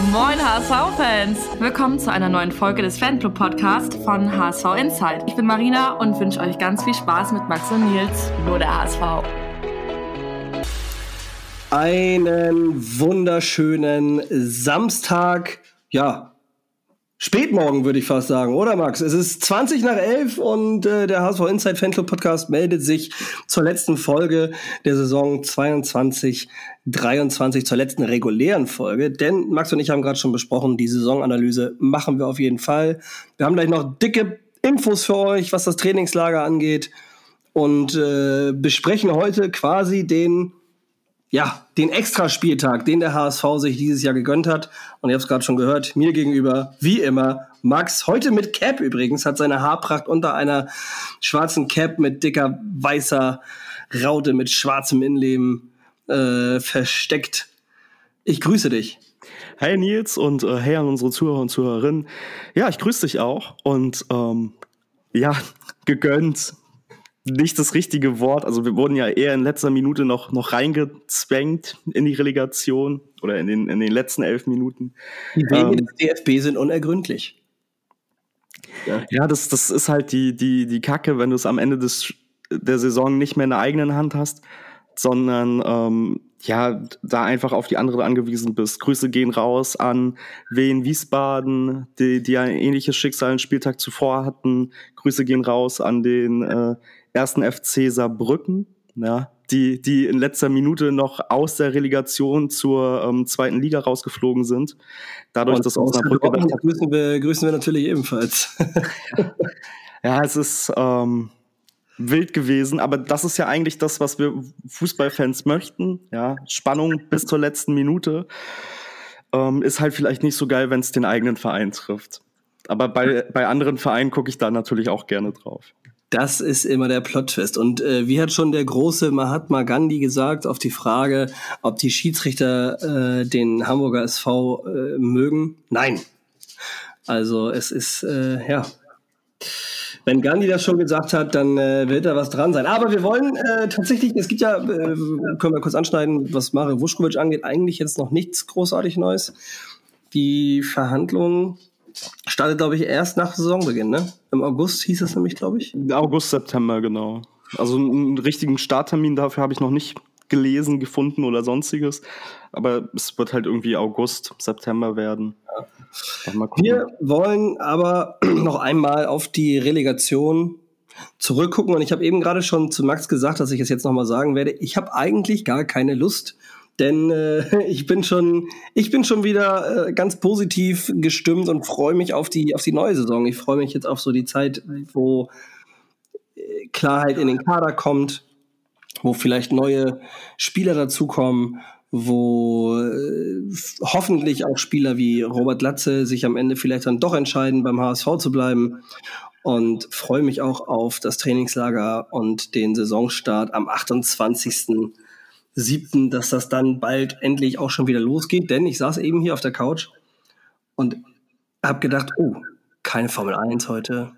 Moin HSV-Fans! Willkommen zu einer neuen Folge des Fanclub-Podcasts von HSV Insight. Ich bin Marina und wünsche euch ganz viel Spaß mit Max und Nils, nur der HSV. Einen wunderschönen Samstag, ja, Spätmorgen würde ich fast sagen, oder Max? Es ist 20 nach 11 und äh, der HSV Inside Fanclub Podcast meldet sich zur letzten Folge der Saison 22, 23, zur letzten regulären Folge. Denn Max und ich haben gerade schon besprochen, die Saisonanalyse machen wir auf jeden Fall. Wir haben gleich noch dicke Infos für euch, was das Trainingslager angeht und äh, besprechen heute quasi den ja, den Extraspieltag, den der HSV sich dieses Jahr gegönnt hat. Und ihr habt es gerade schon gehört, mir gegenüber, wie immer, Max, heute mit Cap übrigens, hat seine Haarpracht unter einer schwarzen Cap mit dicker weißer Raute mit schwarzem Innenleben äh, versteckt. Ich grüße dich. Hey Nils und äh, hey an unsere Zuhörer und Zuhörerinnen. Ja, ich grüße dich auch und ähm, ja, gegönnt nicht das richtige Wort. Also wir wurden ja eher in letzter Minute noch, noch reingezwängt in die Relegation oder in den, in den letzten elf Minuten. Die Wege ähm, des DFB sind unergründlich. Ja, ja das, das ist halt die, die, die Kacke, wenn du es am Ende des, der Saison nicht mehr in der eigenen Hand hast, sondern ähm, ja, da einfach auf die andere angewiesen bist. Grüße gehen raus an Wien Wiesbaden, die, die ein ähnliches Schicksal einen Spieltag zuvor hatten. Grüße gehen raus an den äh, ersten FC Saarbrücken, ja, die, die in letzter Minute noch aus der Relegation zur ähm, zweiten Liga rausgeflogen sind. Dadurch, Und dass Osnabrück gedacht hat, grüßen wir, grüßen wir natürlich ebenfalls. ja, es ist ähm, wild gewesen, aber das ist ja eigentlich das, was wir Fußballfans möchten. Ja, Spannung bis zur letzten Minute. Ähm, ist halt vielleicht nicht so geil, wenn es den eigenen Verein trifft. Aber bei, bei anderen Vereinen gucke ich da natürlich auch gerne drauf. Das ist immer der Plot-Twist. Und äh, wie hat schon der große Mahatma Gandhi gesagt auf die Frage, ob die Schiedsrichter äh, den Hamburger SV äh, mögen? Nein. Also es ist, äh, ja, wenn Gandhi das schon gesagt hat, dann äh, wird da was dran sein. Aber wir wollen äh, tatsächlich, es gibt ja, äh, können wir kurz anschneiden, was Mario Vuskovic angeht, eigentlich jetzt noch nichts großartig Neues. Die Verhandlungen Startet, glaube ich, erst nach Saisonbeginn, ne? Im August hieß es nämlich, glaube ich. August, September, genau. Also einen richtigen Starttermin dafür habe ich noch nicht gelesen, gefunden oder sonstiges. Aber es wird halt irgendwie August, September werden. Ja. Wir wollen aber noch einmal auf die Relegation zurückgucken. Und ich habe eben gerade schon zu Max gesagt, dass ich es jetzt nochmal sagen werde. Ich habe eigentlich gar keine Lust, denn äh, ich bin schon, ich bin schon wieder äh, ganz positiv gestimmt und freue mich auf die, auf die neue Saison. Ich freue mich jetzt auf so die Zeit, wo äh, Klarheit in den Kader kommt, wo vielleicht neue Spieler dazukommen, wo äh, hoffentlich auch Spieler wie Robert Latze sich am Ende vielleicht dann doch entscheiden, beim HSV zu bleiben. Und freue mich auch auf das Trainingslager und den Saisonstart am 28 siebten, dass das dann bald endlich auch schon wieder losgeht. Denn ich saß eben hier auf der Couch und habe gedacht, oh, keine Formel 1 heute,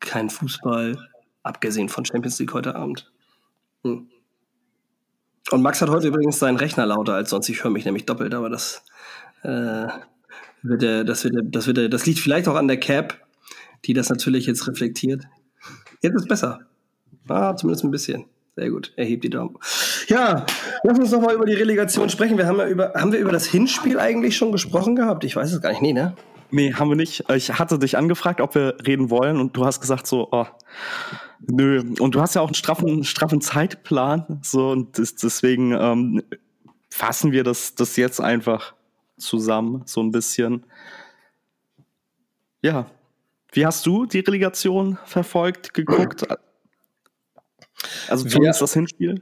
kein Fußball, abgesehen von Champions League heute Abend. Hm. Und Max hat heute übrigens seinen Rechner lauter als sonst. Ich höre mich nämlich doppelt, aber das, äh, wird er, das, wird er, das, wird er, das liegt vielleicht auch an der Cap, die das natürlich jetzt reflektiert. Jetzt ist besser. Ah, zumindest ein bisschen. Sehr gut, er hebt die Daumen. Ja, lass uns noch mal über die Relegation sprechen. Wir haben ja über, haben wir über das Hinspiel eigentlich schon gesprochen gehabt? Ich weiß es gar nicht. Nee, ne? Nee, haben wir nicht. Ich hatte dich angefragt, ob wir reden wollen und du hast gesagt so, oh, nö. Und du hast ja auch einen straffen, straffen Zeitplan, so und deswegen ähm, fassen wir das, das jetzt einfach zusammen, so ein bisschen. Ja. Wie hast du die Relegation verfolgt, geguckt? Also zumindest das Hinspiel?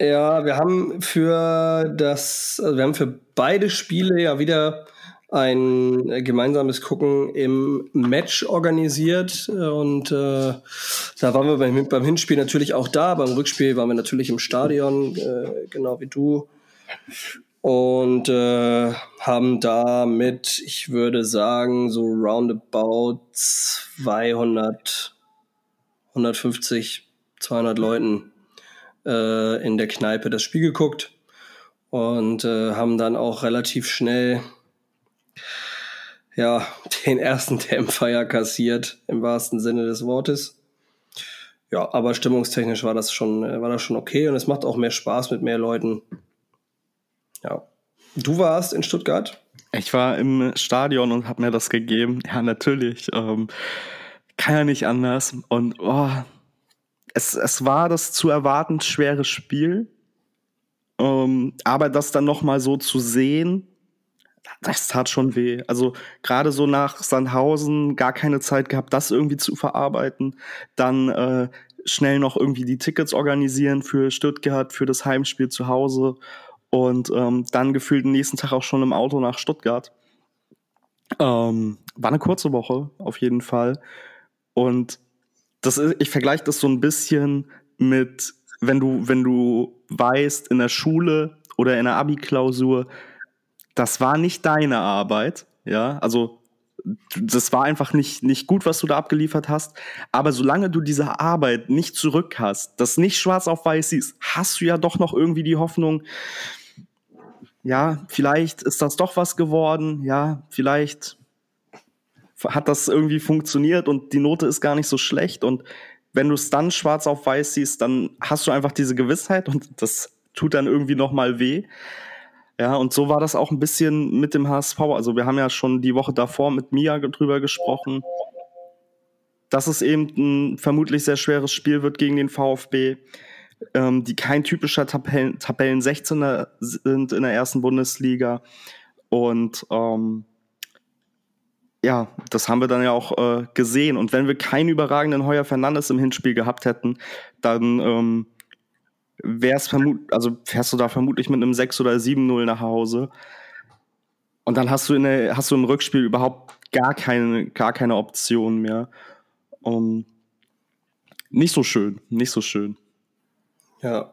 Ja, wir haben für das, also wir haben für beide Spiele ja wieder ein gemeinsames Gucken im Match organisiert. Und äh, da waren wir beim, beim, Hinspiel natürlich auch da, beim Rückspiel waren wir natürlich im Stadion, äh, genau wie du. Und äh, haben da mit, ich würde sagen, so roundabout 200, 150 200 Leuten äh, in der Kneipe das Spiel geguckt und äh, haben dann auch relativ schnell ja, den ersten ja kassiert, im wahrsten Sinne des Wortes. Ja, aber stimmungstechnisch war das schon, war das schon okay und es macht auch mehr Spaß mit mehr Leuten. Ja. Du warst in Stuttgart? Ich war im Stadion und habe mir das gegeben. Ja, natürlich. Ähm, kann ja nicht anders. Und oh, es, es war das zu erwartend schwere Spiel. Ähm, aber das dann noch mal so zu sehen, das tat schon weh. Also gerade so nach Sandhausen gar keine Zeit gehabt, das irgendwie zu verarbeiten. Dann äh, schnell noch irgendwie die Tickets organisieren für Stuttgart, für das Heimspiel zu Hause und ähm, dann gefühlt den nächsten Tag auch schon im Auto nach Stuttgart. Ähm, war eine kurze Woche auf jeden Fall. Und das ist, ich vergleiche das so ein bisschen mit, wenn du, wenn du weißt, in der Schule oder in der Abi-Klausur, das war nicht deine Arbeit, ja, also das war einfach nicht, nicht gut, was du da abgeliefert hast. Aber solange du diese Arbeit nicht zurück hast, das nicht schwarz auf weiß siehst, hast du ja doch noch irgendwie die Hoffnung, ja, vielleicht ist das doch was geworden, ja, vielleicht hat das irgendwie funktioniert und die Note ist gar nicht so schlecht und wenn du es dann schwarz auf weiß siehst, dann hast du einfach diese Gewissheit und das tut dann irgendwie noch mal weh. Ja, und so war das auch ein bisschen mit dem HSV. Also wir haben ja schon die Woche davor mit Mia drüber gesprochen, dass es eben ein vermutlich sehr schweres Spiel wird gegen den VfB, ähm, die kein typischer Tabellen, Tabellen 16er sind in der ersten Bundesliga. Und ähm, ja, das haben wir dann ja auch äh, gesehen. Und wenn wir keinen überragenden Heuer Fernandes im Hinspiel gehabt hätten, dann ähm, wär's also fährst du da vermutlich mit einem 6 oder 7-0 nach Hause. Und dann hast du, in der, hast du im Rückspiel überhaupt gar keine, gar keine Option mehr. Um, nicht so schön, nicht so schön. Ja.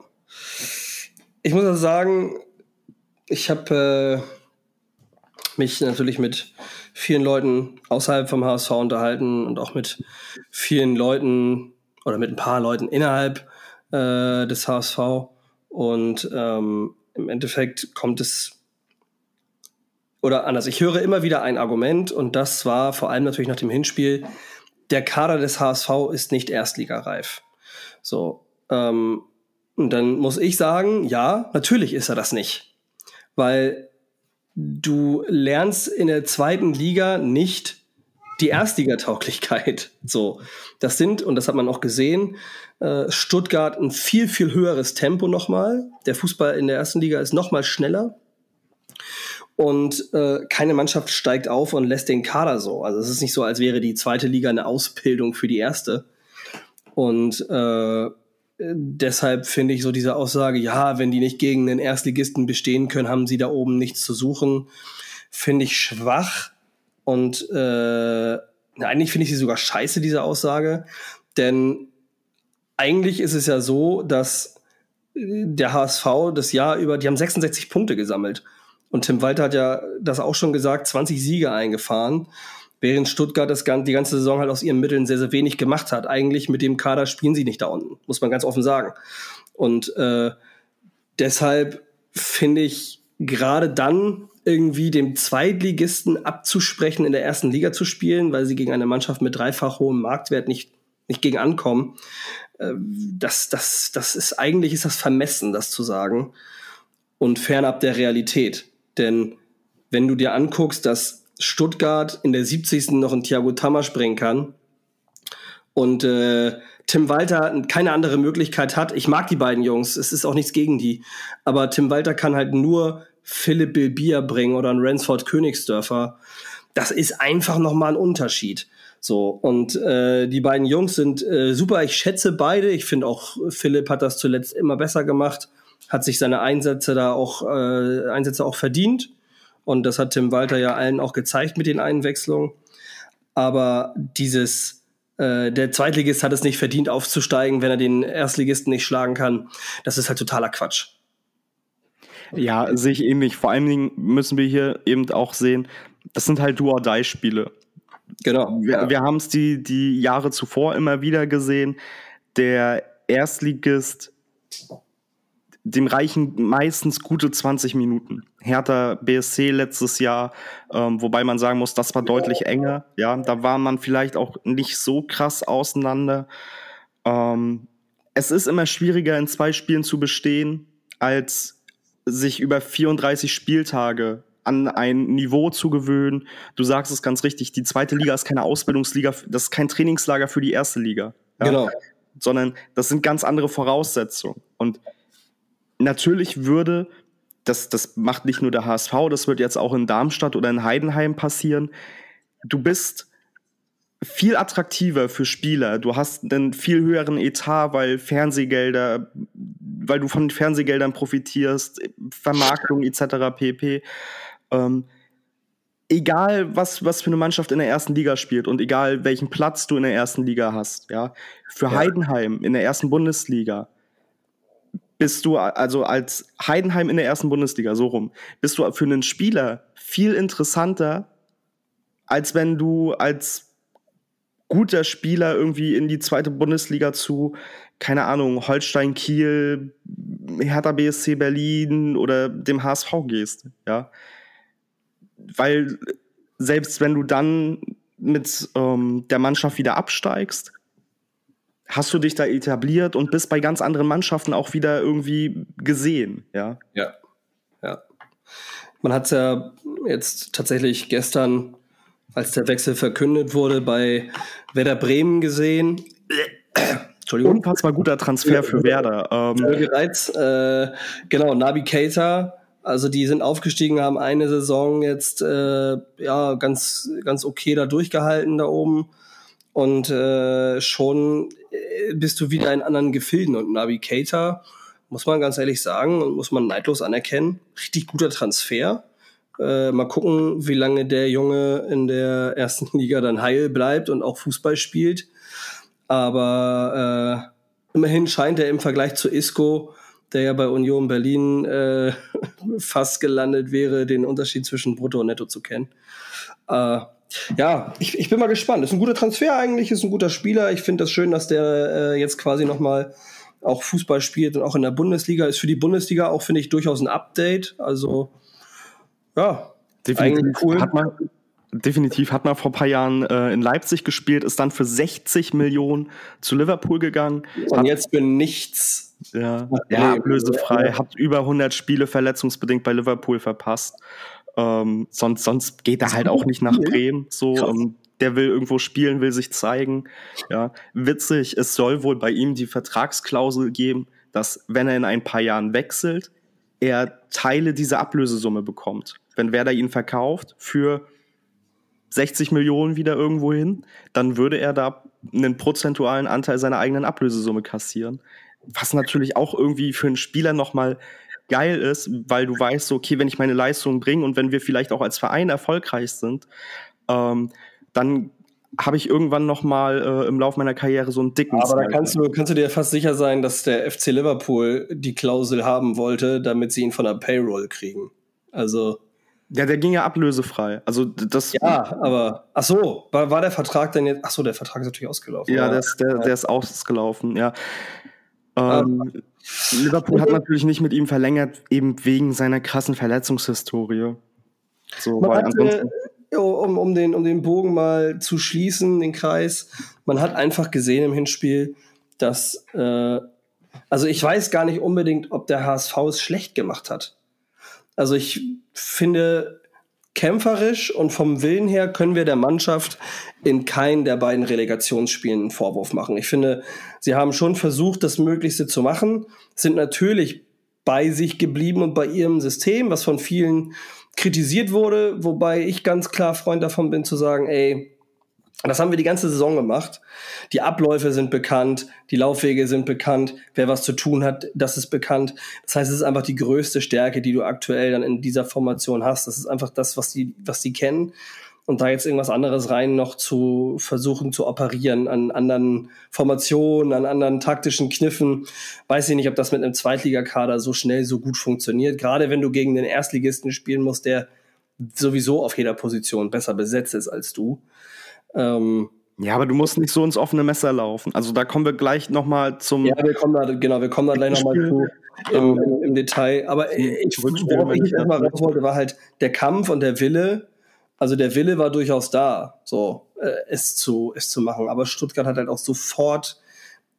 Ich muss also sagen, ich habe äh, mich natürlich mit vielen Leuten außerhalb vom HSV unterhalten und auch mit vielen Leuten oder mit ein paar Leuten innerhalb äh, des HSV. Und ähm, im Endeffekt kommt es, oder anders, ich höre immer wieder ein Argument und das war vor allem natürlich nach dem Hinspiel, der Kader des HSV ist nicht erstligareif. So, ähm, und dann muss ich sagen, ja, natürlich ist er das nicht. Weil du lernst in der zweiten Liga nicht die Erstligatauglichkeit. So, das sind, und das hat man auch gesehen, äh, Stuttgart ein viel, viel höheres Tempo nochmal. Der Fußball in der ersten Liga ist nochmal schneller. Und äh, keine Mannschaft steigt auf und lässt den Kader so. Also es ist nicht so, als wäre die zweite Liga eine Ausbildung für die erste. Und äh, deshalb finde ich so diese Aussage, ja, wenn die nicht gegen den Erstligisten bestehen können, haben sie da oben nichts zu suchen, finde ich schwach. Und äh, eigentlich finde ich sie sogar scheiße, diese Aussage. Denn eigentlich ist es ja so, dass äh, der HSV das Jahr über, die haben 66 Punkte gesammelt. Und Tim Walter hat ja das auch schon gesagt, 20 Siege eingefahren, während Stuttgart das, die ganze Saison halt aus ihren Mitteln sehr, sehr wenig gemacht hat. Eigentlich mit dem Kader spielen sie nicht da unten, muss man ganz offen sagen. Und äh, deshalb finde ich gerade dann irgendwie dem Zweitligisten abzusprechen, in der ersten Liga zu spielen, weil sie gegen eine Mannschaft mit dreifach hohem Marktwert nicht, nicht gegen ankommen, äh, das, das, das ist eigentlich ist das vermessen, das zu sagen. Und fernab der Realität. Denn wenn du dir anguckst, dass Stuttgart in der 70. noch ein Thiago Tamasch bringen kann und äh, Tim Walter keine andere Möglichkeit hat. Ich mag die beiden Jungs, es ist auch nichts gegen die, aber Tim Walter kann halt nur Philipp Bilbia bringen oder ein Ransford Königsdörfer. Das ist einfach nochmal ein Unterschied. So, und äh, die beiden Jungs sind äh, super. Ich schätze beide. Ich finde auch, Philipp hat das zuletzt immer besser gemacht, hat sich seine Einsätze da auch, äh, Einsätze auch verdient. Und das hat Tim Walter ja allen auch gezeigt mit den Einwechslungen. Aber dieses, äh, der Zweitligist hat es nicht verdient, aufzusteigen, wenn er den Erstligisten nicht schlagen kann. Das ist halt totaler Quatsch. Ja, sehe ich ähnlich. Vor allen Dingen müssen wir hier eben auch sehen, das sind halt Do-or-Die-Spiele. Genau. Wir, ja. wir haben es die, die Jahre zuvor immer wieder gesehen. Der Erstligist, dem reichen meistens gute 20 Minuten. Hertha BSC letztes Jahr, ähm, wobei man sagen muss, das war deutlich enger. Ja, da war man vielleicht auch nicht so krass auseinander. Ähm, es ist immer schwieriger, in zwei Spielen zu bestehen, als sich über 34 Spieltage an ein Niveau zu gewöhnen. Du sagst es ganz richtig, die zweite Liga ist keine Ausbildungsliga, das ist kein Trainingslager für die erste Liga. Ja? Genau. Sondern das sind ganz andere Voraussetzungen. Und natürlich würde, das, das macht nicht nur der HSV, das wird jetzt auch in Darmstadt oder in Heidenheim passieren. Du bist viel attraktiver für Spieler. Du hast einen viel höheren Etat, weil Fernsehgelder, weil du von Fernsehgeldern profitierst, Vermarktung etc. pp. Ähm, egal was, was für eine Mannschaft in der ersten Liga spielt und egal welchen Platz du in der ersten Liga hast, ja, für ja. Heidenheim in der ersten Bundesliga bist du also als Heidenheim in der ersten Bundesliga so rum, bist du für einen Spieler viel interessanter, als wenn du als guter Spieler irgendwie in die zweite Bundesliga zu, keine Ahnung, Holstein Kiel, Hertha BSC Berlin oder dem HSV gehst, ja. Weil selbst wenn du dann mit ähm, der Mannschaft wieder absteigst, hast du dich da etabliert und bist bei ganz anderen Mannschaften auch wieder irgendwie gesehen, ja? Ja, ja. Man hat es ja jetzt tatsächlich gestern, als der Wechsel verkündet wurde, bei Werder Bremen gesehen. Entschuldigung. Unfassbar guter Transfer für Werder. Ähm. Bereits, äh, genau, Nabi Keita, also die sind aufgestiegen, haben eine Saison jetzt äh, ja ganz ganz okay da durchgehalten da oben und äh, schon äh, bist du wieder in anderen Gefilden. Und Navi Keita, muss man ganz ehrlich sagen und muss man neidlos anerkennen, richtig guter Transfer. Äh, mal gucken, wie lange der Junge in der ersten Liga dann heil bleibt und auch Fußball spielt. Aber äh, immerhin scheint er im Vergleich zu Isco, der ja bei Union Berlin äh, fast gelandet wäre, den Unterschied zwischen Brutto und Netto zu kennen. Äh, ja, ich, ich bin mal gespannt. Ist ein guter Transfer eigentlich, ist ein guter Spieler. Ich finde das schön, dass der äh, jetzt quasi nochmal auch Fußball spielt und auch in der Bundesliga. Ist für die Bundesliga auch, finde ich, durchaus ein Update. Also, ja, definitiv cool. Hat man, definitiv hat man vor ein paar Jahren äh, in Leipzig gespielt, ist dann für 60 Millionen zu Liverpool gegangen. Und hat, jetzt bin nichts. Ja, ja ablösefrei, hat über 100 Spiele verletzungsbedingt bei Liverpool verpasst. Ähm, sonst, sonst geht er halt auch nicht nach Bremen. So, ähm, der will irgendwo spielen, will sich zeigen. Ja, witzig. Es soll wohl bei ihm die Vertragsklausel geben, dass wenn er in ein paar Jahren wechselt, er Teile dieser Ablösesumme bekommt. Wenn Werder ihn verkauft für 60 Millionen wieder irgendwo hin, dann würde er da einen prozentualen Anteil seiner eigenen Ablösesumme kassieren. Was natürlich auch irgendwie für einen Spieler nochmal geil ist, weil du weißt, okay, wenn ich meine Leistung bringe und wenn wir vielleicht auch als Verein erfolgreich sind, ähm, dann habe ich irgendwann noch mal äh, im Laufe meiner Karriere so einen dicken. Aber da kannst du, kannst du dir fast sicher sein, dass der FC Liverpool die Klausel haben wollte, damit sie ihn von der Payroll kriegen. Also ja, der ging ja ablösefrei. Also das. Ja, aber ach so, war, war der Vertrag denn jetzt? Ach so, der Vertrag ist natürlich ausgelaufen. Ja, der, ist, der, der ist ausgelaufen. Ja. Ähm, Liverpool hat natürlich nicht mit ihm verlängert, eben wegen seiner krassen Verletzungshistorie. So, man hatte, um, um, den, um den Bogen mal zu schließen, den Kreis, man hat einfach gesehen im Hinspiel, dass, äh, also ich weiß gar nicht unbedingt, ob der HSV es schlecht gemacht hat. Also ich finde, kämpferisch und vom Willen her können wir der Mannschaft in keinen der beiden Relegationsspielen einen Vorwurf machen. Ich finde, sie haben schon versucht, das Möglichste zu machen, sind natürlich bei sich geblieben und bei ihrem System, was von vielen kritisiert wurde, wobei ich ganz klar Freund davon bin zu sagen, ey, das haben wir die ganze Saison gemacht. Die Abläufe sind bekannt, die Laufwege sind bekannt, wer was zu tun hat, das ist bekannt. Das heißt, es ist einfach die größte Stärke, die du aktuell dann in dieser Formation hast. Das ist einfach das, was die, was die kennen. Und da jetzt irgendwas anderes rein noch zu versuchen zu operieren an anderen Formationen, an anderen taktischen Kniffen, weiß ich nicht, ob das mit einem Zweitligakader so schnell so gut funktioniert. Gerade wenn du gegen den Erstligisten spielen musst, der sowieso auf jeder Position besser besetzt ist als du. Ähm, ja, aber du musst nicht so ins offene Messer laufen. Also da kommen wir gleich noch mal zum. Ja, wir kommen da genau, wir kommen da gleich noch mal zu. im, im, im Detail. Aber ich, worauf ich erstmal raus wollte, war halt der Kampf und der Wille. Also der Wille war durchaus da, so äh, es zu es zu machen. Aber Stuttgart hat halt auch sofort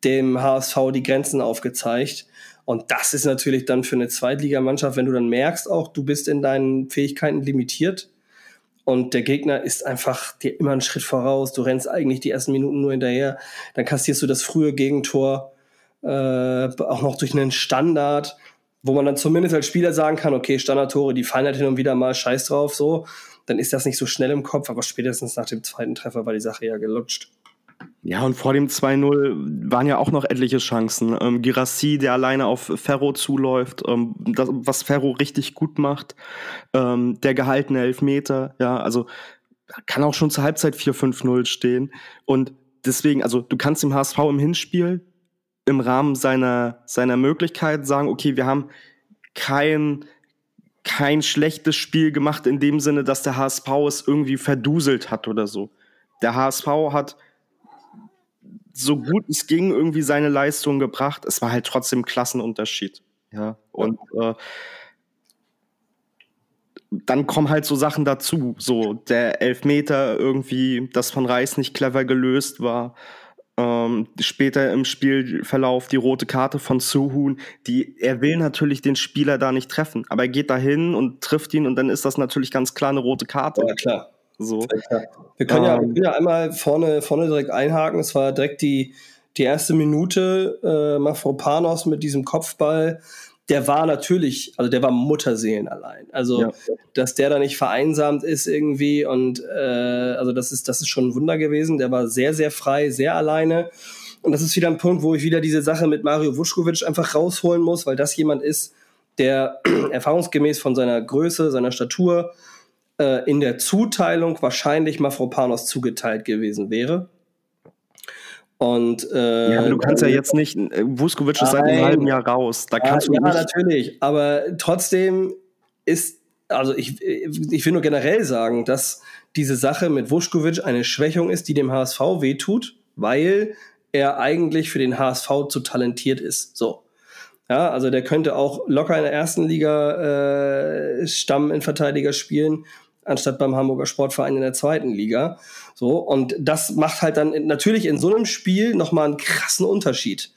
dem HSV die Grenzen aufgezeigt. Und das ist natürlich dann für eine Zweitligamannschaft, wenn du dann merkst, auch du bist in deinen Fähigkeiten limitiert und der Gegner ist einfach dir immer einen Schritt voraus. Du rennst eigentlich die ersten Minuten nur hinterher, dann kassierst du das frühe Gegentor äh, auch noch durch einen Standard, wo man dann zumindest als Spieler sagen kann, okay, Standardtore, die fallen halt hin und wieder mal scheiß drauf, so, dann ist das nicht so schnell im Kopf, aber spätestens nach dem zweiten Treffer war die Sache ja gelutscht. Ja, und vor dem 2-0 waren ja auch noch etliche Chancen. Ähm, Girassi, der alleine auf Ferro zuläuft, ähm, das, was Ferro richtig gut macht. Ähm, der gehaltene Elfmeter, ja, also kann auch schon zur Halbzeit 4-5-0 stehen. Und deswegen, also du kannst dem HSV im Hinspiel im Rahmen seiner, seiner Möglichkeit sagen, okay, wir haben kein, kein schlechtes Spiel gemacht in dem Sinne, dass der HSV es irgendwie verduselt hat oder so. Der HSV hat so gut es ging irgendwie seine Leistung gebracht. Es war halt trotzdem Klassenunterschied. Ja, und äh, dann kommen halt so Sachen dazu, so der Elfmeter irgendwie, das von Reis nicht clever gelöst war. Ähm, später im Spielverlauf die rote Karte von Suhun, die er will natürlich den Spieler da nicht treffen, aber er geht dahin und trifft ihn und dann ist das natürlich ganz klar eine rote Karte. Ja, klar. So. Wir können, ja, wir ähm. können ja einmal vorne, vorne direkt einhaken. Es war direkt die, die erste Minute, äh, Mafropanos mit diesem Kopfball. Der war natürlich, also der war Mutterseelen allein. Also, ja. dass der da nicht vereinsamt ist irgendwie und äh, also das ist, das ist schon ein Wunder gewesen. Der war sehr, sehr frei, sehr alleine. Und das ist wieder ein Punkt, wo ich wieder diese Sache mit Mario Vuskovic einfach rausholen muss, weil das jemand ist, der erfahrungsgemäß von seiner Größe, seiner Statur, äh, in der Zuteilung wahrscheinlich Mafropanos zugeteilt gewesen wäre. Und äh, ja, du kannst ja jetzt nicht, äh, Vuskovic ist seit einem halben Jahr raus. Da kannst ja, du nicht. Ja, natürlich. Aber trotzdem ist, also ich, ich will nur generell sagen, dass diese Sache mit Vuskovic eine Schwächung ist, die dem HSV wehtut, weil er eigentlich für den HSV zu talentiert ist. So. Ja, also der könnte auch locker in der ersten Liga äh, Stamm in Verteidiger spielen anstatt beim Hamburger Sportverein in der zweiten Liga. So, und das macht halt dann natürlich in so einem Spiel nochmal einen krassen Unterschied.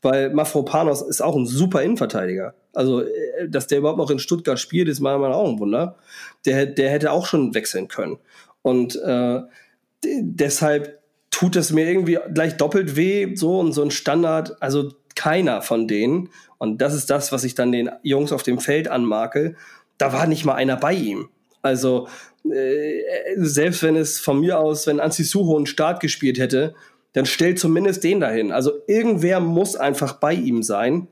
Weil Mafropanos ist auch ein super Innenverteidiger. Also, äh, dass der überhaupt noch in Stuttgart spielt, ist meiner Meinung nach auch ein Wunder. Der, der hätte auch schon wechseln können. Und äh, deshalb tut es mir irgendwie gleich doppelt weh, so und so ein Standard, also keiner von denen, und das ist das, was ich dann den Jungs auf dem Feld anmarke, da war nicht mal einer bei ihm. Also äh, selbst wenn es von mir aus, wenn Anzi Suho einen Start gespielt hätte, dann stellt zumindest den dahin. Also irgendwer muss einfach bei ihm sein.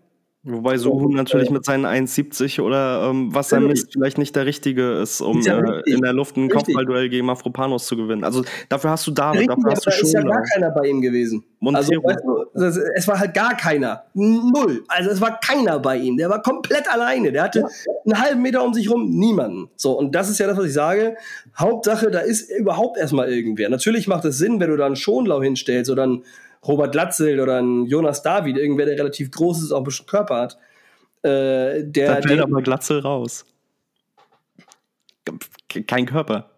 Wobei Suhu natürlich mit seinen 1,70 oder ähm, was er misst, vielleicht nicht der Richtige ist, um ja äh, in der Luft ein Kopfballduell gegen Mafropanos zu gewinnen. Also dafür hast du David, richtig, dafür hast du schon. ist ja gar keiner bei ihm gewesen. Also, weißt du, es war halt gar keiner. Null. Also es war keiner bei ihm. Der war komplett alleine. Der hatte ja. einen halben Meter um sich rum niemanden. So, und das ist ja das, was ich sage. Hauptsache, da ist überhaupt erstmal irgendwer. Natürlich macht es Sinn, wenn du da einen Schonlau hinstellst oder einen Robert Latzel oder ein Jonas David, irgendwer, der relativ groß ist, auch ein bisschen Körper hat. Äh, der, da fällt aber Glatzel raus. Kein Körper.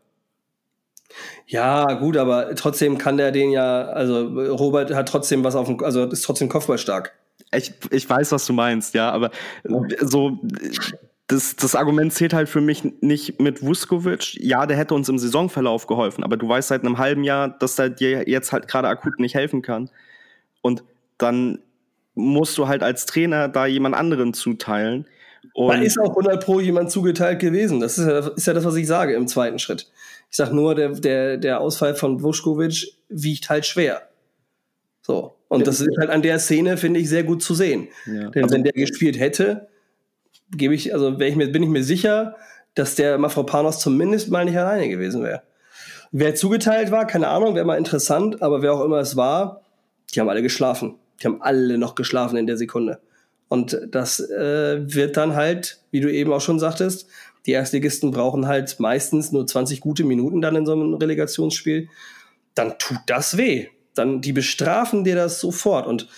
Ja, gut, aber trotzdem kann der den ja, also Robert hat trotzdem was auf dem, also ist trotzdem kopfballstark. Ich, ich weiß, was du meinst, ja, aber so, das, das Argument zählt halt für mich nicht mit Vuskovic. Ja, der hätte uns im Saisonverlauf geholfen, aber du weißt seit einem halben Jahr, dass er dir jetzt halt gerade akut nicht helfen kann. Und dann musst du halt als Trainer da jemand anderen zuteilen. Und da ist auch 100 Pro jemand zugeteilt gewesen. Das ist ja, ist ja das, was ich sage im zweiten Schritt. Ich sag nur, der, der, der Ausfall von Vuskovic wiegt halt schwer. So. Und das ist halt an der Szene, finde ich, sehr gut zu sehen. Ja. Denn also, wenn der gespielt hätte, gebe ich, also ich mir, bin ich mir sicher, dass der Mafropanos zumindest mal nicht alleine gewesen wäre. Wer zugeteilt war, keine Ahnung, wäre mal interessant, aber wer auch immer es war, die haben alle geschlafen. Die haben alle noch geschlafen in der Sekunde. Und das äh, wird dann halt, wie du eben auch schon sagtest, die Erstligisten brauchen halt meistens nur 20 gute Minuten dann in so einem Relegationsspiel. Dann tut das weh. Dann, die bestrafen dir das sofort. Und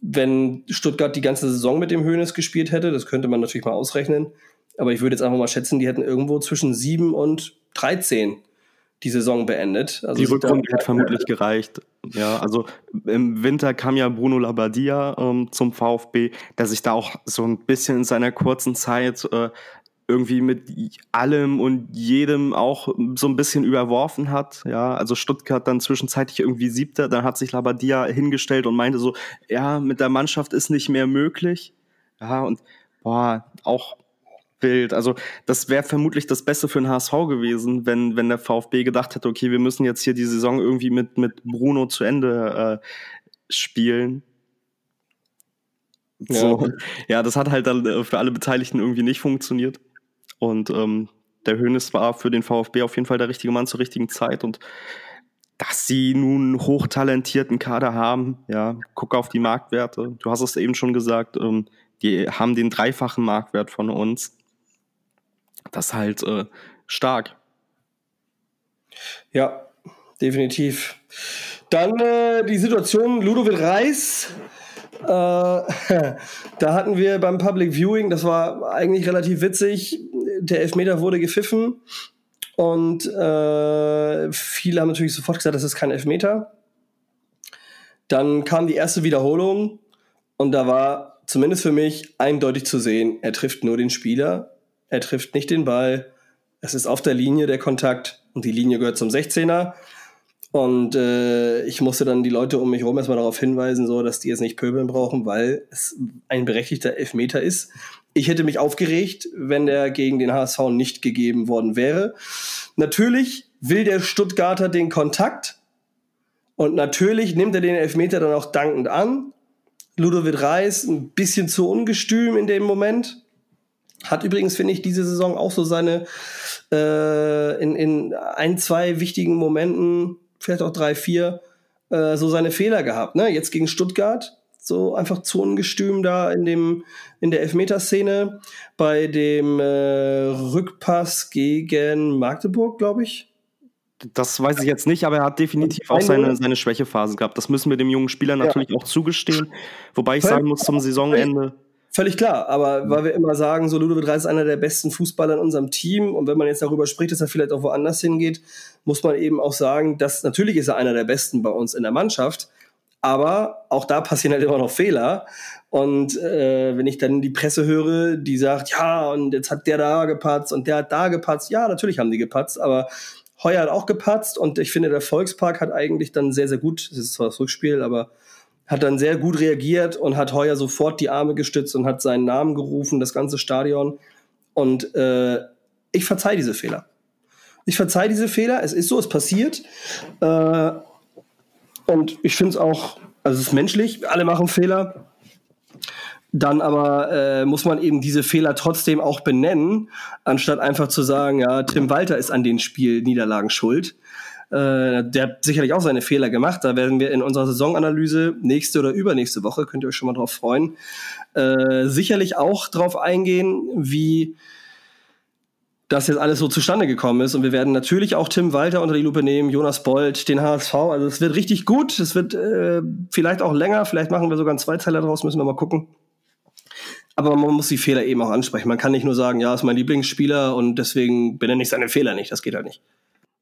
wenn Stuttgart die ganze Saison mit dem Höhnes gespielt hätte. Das könnte man natürlich mal ausrechnen. Aber ich würde jetzt einfach mal schätzen, die hätten irgendwo zwischen 7 und 13 die Saison beendet. Also die Rückrunde hätte vermutlich gereicht. Ja, also im Winter kam ja Bruno Labbadia ähm, zum VfB, der sich da auch so ein bisschen in seiner kurzen Zeit äh, irgendwie mit allem und jedem auch so ein bisschen überworfen hat. Ja, also Stuttgart dann zwischenzeitlich irgendwie siebter, dann hat sich Labadia hingestellt und meinte so, ja, mit der Mannschaft ist nicht mehr möglich. Ja, und boah, auch wild. Also das wäre vermutlich das Beste für den HSV gewesen, wenn, wenn der VfB gedacht hätte, okay, wir müssen jetzt hier die Saison irgendwie mit, mit Bruno zu Ende äh, spielen. So. Ja. ja, das hat halt dann äh, für alle Beteiligten irgendwie nicht funktioniert. Und ähm, der Hönes war für den VfB auf jeden Fall der richtige Mann zur richtigen Zeit und dass sie nun hochtalentierten Kader haben, ja, guck auf die Marktwerte. Du hast es eben schon gesagt, ähm, die haben den dreifachen Marktwert von uns. Das ist halt äh, stark. Ja, definitiv. Dann äh, die Situation Ludovic Reis äh, da hatten wir beim Public Viewing, das war eigentlich relativ witzig, der Elfmeter wurde gepfiffen und äh, viele haben natürlich sofort gesagt, das ist kein Elfmeter. Dann kam die erste Wiederholung und da war zumindest für mich eindeutig zu sehen, er trifft nur den Spieler, er trifft nicht den Ball, es ist auf der Linie der Kontakt und die Linie gehört zum 16er. Und äh, ich musste dann die Leute um mich herum erstmal darauf hinweisen, so dass die jetzt nicht pöbeln brauchen, weil es ein berechtigter Elfmeter ist. Ich hätte mich aufgeregt, wenn der gegen den HSV nicht gegeben worden wäre. Natürlich will der Stuttgarter den Kontakt und natürlich nimmt er den Elfmeter dann auch dankend an. Ludovic Reis ein bisschen zu ungestüm in dem Moment. Hat übrigens, finde ich, diese Saison auch so seine äh, in, in ein, zwei wichtigen Momenten vielleicht auch drei, vier, äh, so seine Fehler gehabt. Ne? Jetzt gegen Stuttgart, so einfach zu ungestüm da in dem in der Elfmeterszene bei dem äh, Rückpass gegen Magdeburg, glaube ich. Das weiß ich jetzt nicht, aber er hat definitiv auch seine, seine Schwächephase gehabt. Das müssen wir dem jungen Spieler natürlich ja. auch zugestehen. Wobei ich sagen muss, zum Saisonende Völlig klar, aber weil wir immer sagen, so Ludovic Reis ist einer der besten Fußballer in unserem Team und wenn man jetzt darüber spricht, dass er vielleicht auch woanders hingeht, muss man eben auch sagen, dass natürlich ist er einer der besten bei uns in der Mannschaft, aber auch da passieren halt immer noch Fehler und äh, wenn ich dann die Presse höre, die sagt, ja und jetzt hat der da gepatzt und der hat da gepatzt, ja natürlich haben die gepatzt, aber Heuer hat auch gepatzt und ich finde, der Volkspark hat eigentlich dann sehr, sehr gut, das ist zwar das Rückspiel, aber hat dann sehr gut reagiert und hat Heuer sofort die Arme gestützt und hat seinen Namen gerufen, das ganze Stadion. Und äh, ich verzeihe diese Fehler. Ich verzeihe diese Fehler. Es ist so, es passiert. Äh, und ich finde es auch, also es ist menschlich, alle machen Fehler. Dann aber äh, muss man eben diese Fehler trotzdem auch benennen, anstatt einfach zu sagen, ja, Tim Walter ist an den Spielniederlagen schuld. Äh, der hat sicherlich auch seine Fehler gemacht. Da werden wir in unserer Saisonanalyse nächste oder übernächste Woche, könnt ihr euch schon mal drauf freuen, äh, sicherlich auch drauf eingehen, wie das jetzt alles so zustande gekommen ist. Und wir werden natürlich auch Tim Walter unter die Lupe nehmen, Jonas Bold, den HSV. Also es wird richtig gut. Es wird äh, vielleicht auch länger. Vielleicht machen wir sogar einen Zweiteiler draus, müssen wir mal gucken. Aber man muss die Fehler eben auch ansprechen. Man kann nicht nur sagen, ja, ist mein Lieblingsspieler und deswegen benenne ich seine Fehler nicht. Das geht halt nicht.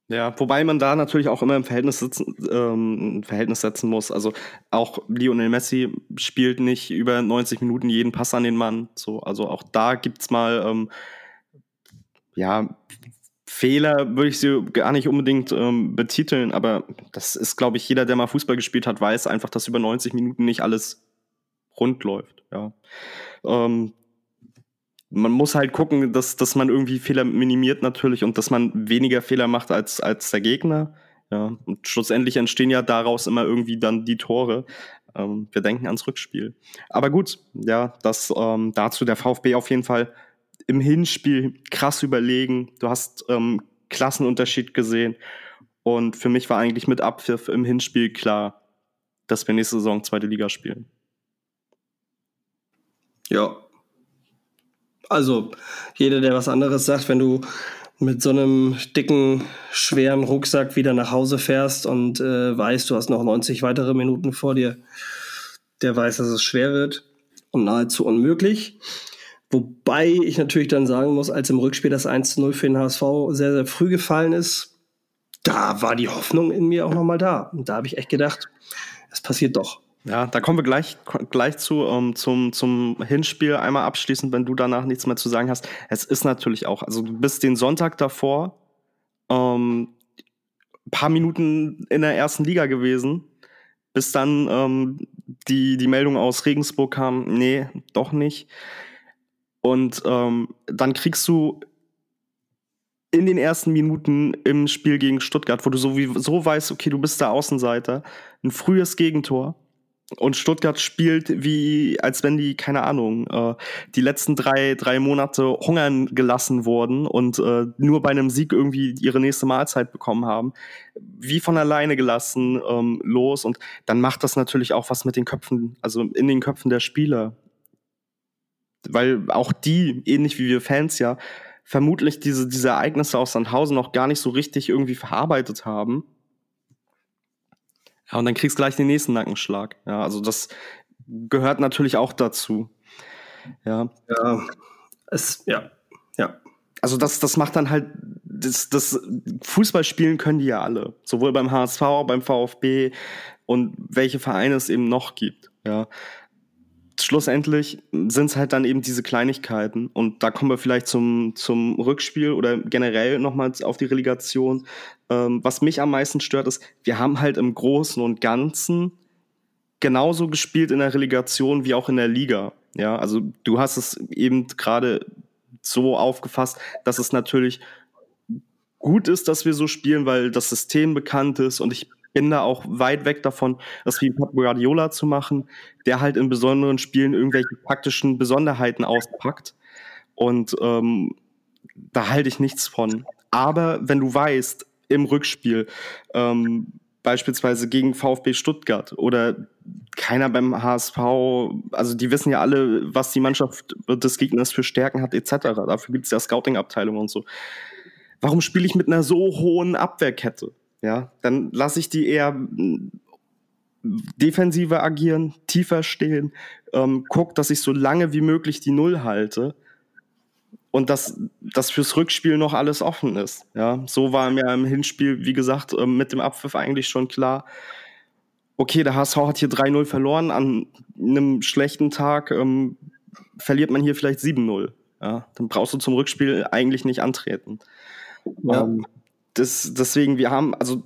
Ja, wobei man da natürlich auch immer im Verhältnis, sitzen, ähm, Verhältnis setzen muss. Also auch Lionel Messi spielt nicht über 90 Minuten jeden Pass an den Mann. So, also auch da gibt's mal ähm, ja Fehler, würde ich sie gar nicht unbedingt ähm, betiteln, aber das ist, glaube ich, jeder, der mal Fußball gespielt hat, weiß einfach, dass über 90 Minuten nicht alles rund läuft. Ja. Ähm, man muss halt gucken, dass, dass man irgendwie Fehler minimiert natürlich und dass man weniger Fehler macht als, als der Gegner. Ja, und schlussendlich entstehen ja daraus immer irgendwie dann die Tore. Ähm, wir denken ans Rückspiel. Aber gut, ja, das ähm, dazu der VfB auf jeden Fall im Hinspiel krass überlegen. Du hast ähm, Klassenunterschied gesehen. Und für mich war eigentlich mit Abpfiff im Hinspiel klar, dass wir nächste Saison zweite Liga spielen. Ja, also, jeder, der was anderes sagt, wenn du mit so einem dicken, schweren Rucksack wieder nach Hause fährst und äh, weißt, du hast noch 90 weitere Minuten vor dir, der weiß, dass es schwer wird und nahezu unmöglich. Wobei ich natürlich dann sagen muss, als im Rückspiel das 1 0 für den HSV sehr, sehr früh gefallen ist, da war die Hoffnung in mir auch nochmal da. Und da habe ich echt gedacht, es passiert doch. Ja, da kommen wir gleich, gleich zu, um, ähm, zum, zum Hinspiel einmal abschließend, wenn du danach nichts mehr zu sagen hast. Es ist natürlich auch, also du bist den Sonntag davor ähm, paar Minuten in der ersten Liga gewesen, bis dann ähm, die, die Meldung aus Regensburg kam, nee, doch nicht. Und ähm, dann kriegst du in den ersten Minuten im Spiel gegen Stuttgart, wo du so, wie, so weißt, okay, du bist der Außenseiter, ein frühes Gegentor. Und Stuttgart spielt wie, als wenn die, keine Ahnung, äh, die letzten drei, drei Monate hungern gelassen wurden und äh, nur bei einem Sieg irgendwie ihre nächste Mahlzeit bekommen haben. Wie von alleine gelassen ähm, los. Und dann macht das natürlich auch was mit den Köpfen, also in den Köpfen der Spieler. Weil auch die, ähnlich wie wir Fans ja, vermutlich diese, diese Ereignisse aus Sandhausen noch gar nicht so richtig irgendwie verarbeitet haben. Ja, und dann kriegst du gleich den nächsten Nackenschlag. Ja, also das gehört natürlich auch dazu. Ja. Ja, es, ja, ja. Also das, das macht dann halt, das, das Fußballspielen können die ja alle. Sowohl beim HSV, beim VfB und welche Vereine es eben noch gibt. Ja schlussendlich sind es halt dann eben diese Kleinigkeiten. Und da kommen wir vielleicht zum, zum Rückspiel oder generell nochmal auf die Relegation. Ähm, was mich am meisten stört, ist, wir haben halt im Großen und Ganzen genauso gespielt in der Relegation wie auch in der Liga. Ja, also du hast es eben gerade so aufgefasst, dass es natürlich gut ist, dass wir so spielen, weil das System bekannt ist und ich bin da auch weit weg davon, das wie Pep Guardiola zu machen, der halt in besonderen Spielen irgendwelche praktischen Besonderheiten auspackt. Und ähm, da halte ich nichts von. Aber wenn du weißt, im Rückspiel, ähm, beispielsweise gegen VfB Stuttgart oder keiner beim HSV, also die wissen ja alle, was die Mannschaft des Gegners für Stärken hat, etc. Dafür gibt es ja Scouting-Abteilungen und so. Warum spiele ich mit einer so hohen Abwehrkette? Ja, dann lasse ich die eher hm, defensiver agieren, tiefer stehen, ähm, guck, dass ich so lange wie möglich die Null halte und dass das fürs Rückspiel noch alles offen ist. Ja, so war mir im Hinspiel, wie gesagt, ähm, mit dem Abpfiff eigentlich schon klar. Okay, der HSV hat hier 3-0 verloren. An einem schlechten Tag ähm, verliert man hier vielleicht 7-0. Ja, dann brauchst du zum Rückspiel eigentlich nicht antreten. Ja. Ähm, das, deswegen, wir haben, also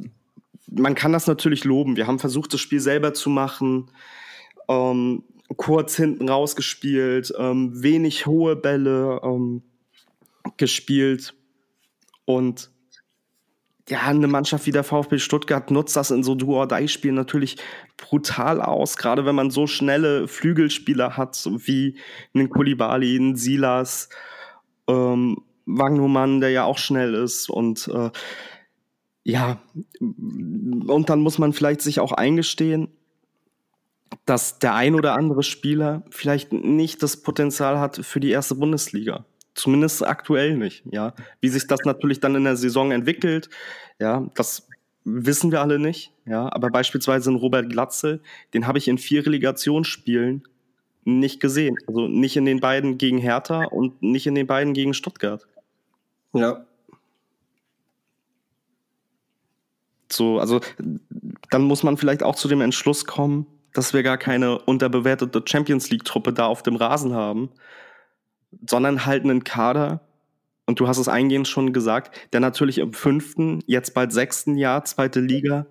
man kann das natürlich loben. Wir haben versucht, das Spiel selber zu machen, ähm, kurz hinten rausgespielt, ähm, wenig hohe Bälle ähm, gespielt und ja, eine Mannschaft wie der VfB Stuttgart nutzt das in so Duo-Dei-Spielen natürlich brutal aus, gerade wenn man so schnelle Flügelspieler hat, wie einen Kulibali, einen Silas, ähm, Wagnumann, der ja auch schnell ist und äh, ja, und dann muss man vielleicht sich auch eingestehen, dass der ein oder andere Spieler vielleicht nicht das Potenzial hat für die erste Bundesliga. Zumindest aktuell nicht, ja. Wie sich das natürlich dann in der Saison entwickelt, ja, das wissen wir alle nicht, ja. Aber beispielsweise in Robert Glatzel, den habe ich in vier Relegationsspielen nicht gesehen. Also nicht in den beiden gegen Hertha und nicht in den beiden gegen Stuttgart. Ja. So, also dann muss man vielleicht auch zu dem Entschluss kommen, dass wir gar keine unterbewertete Champions League-Truppe da auf dem Rasen haben, sondern halt einen Kader, und du hast es eingehend schon gesagt, der natürlich im fünften, jetzt bald sechsten Jahr, zweite Liga,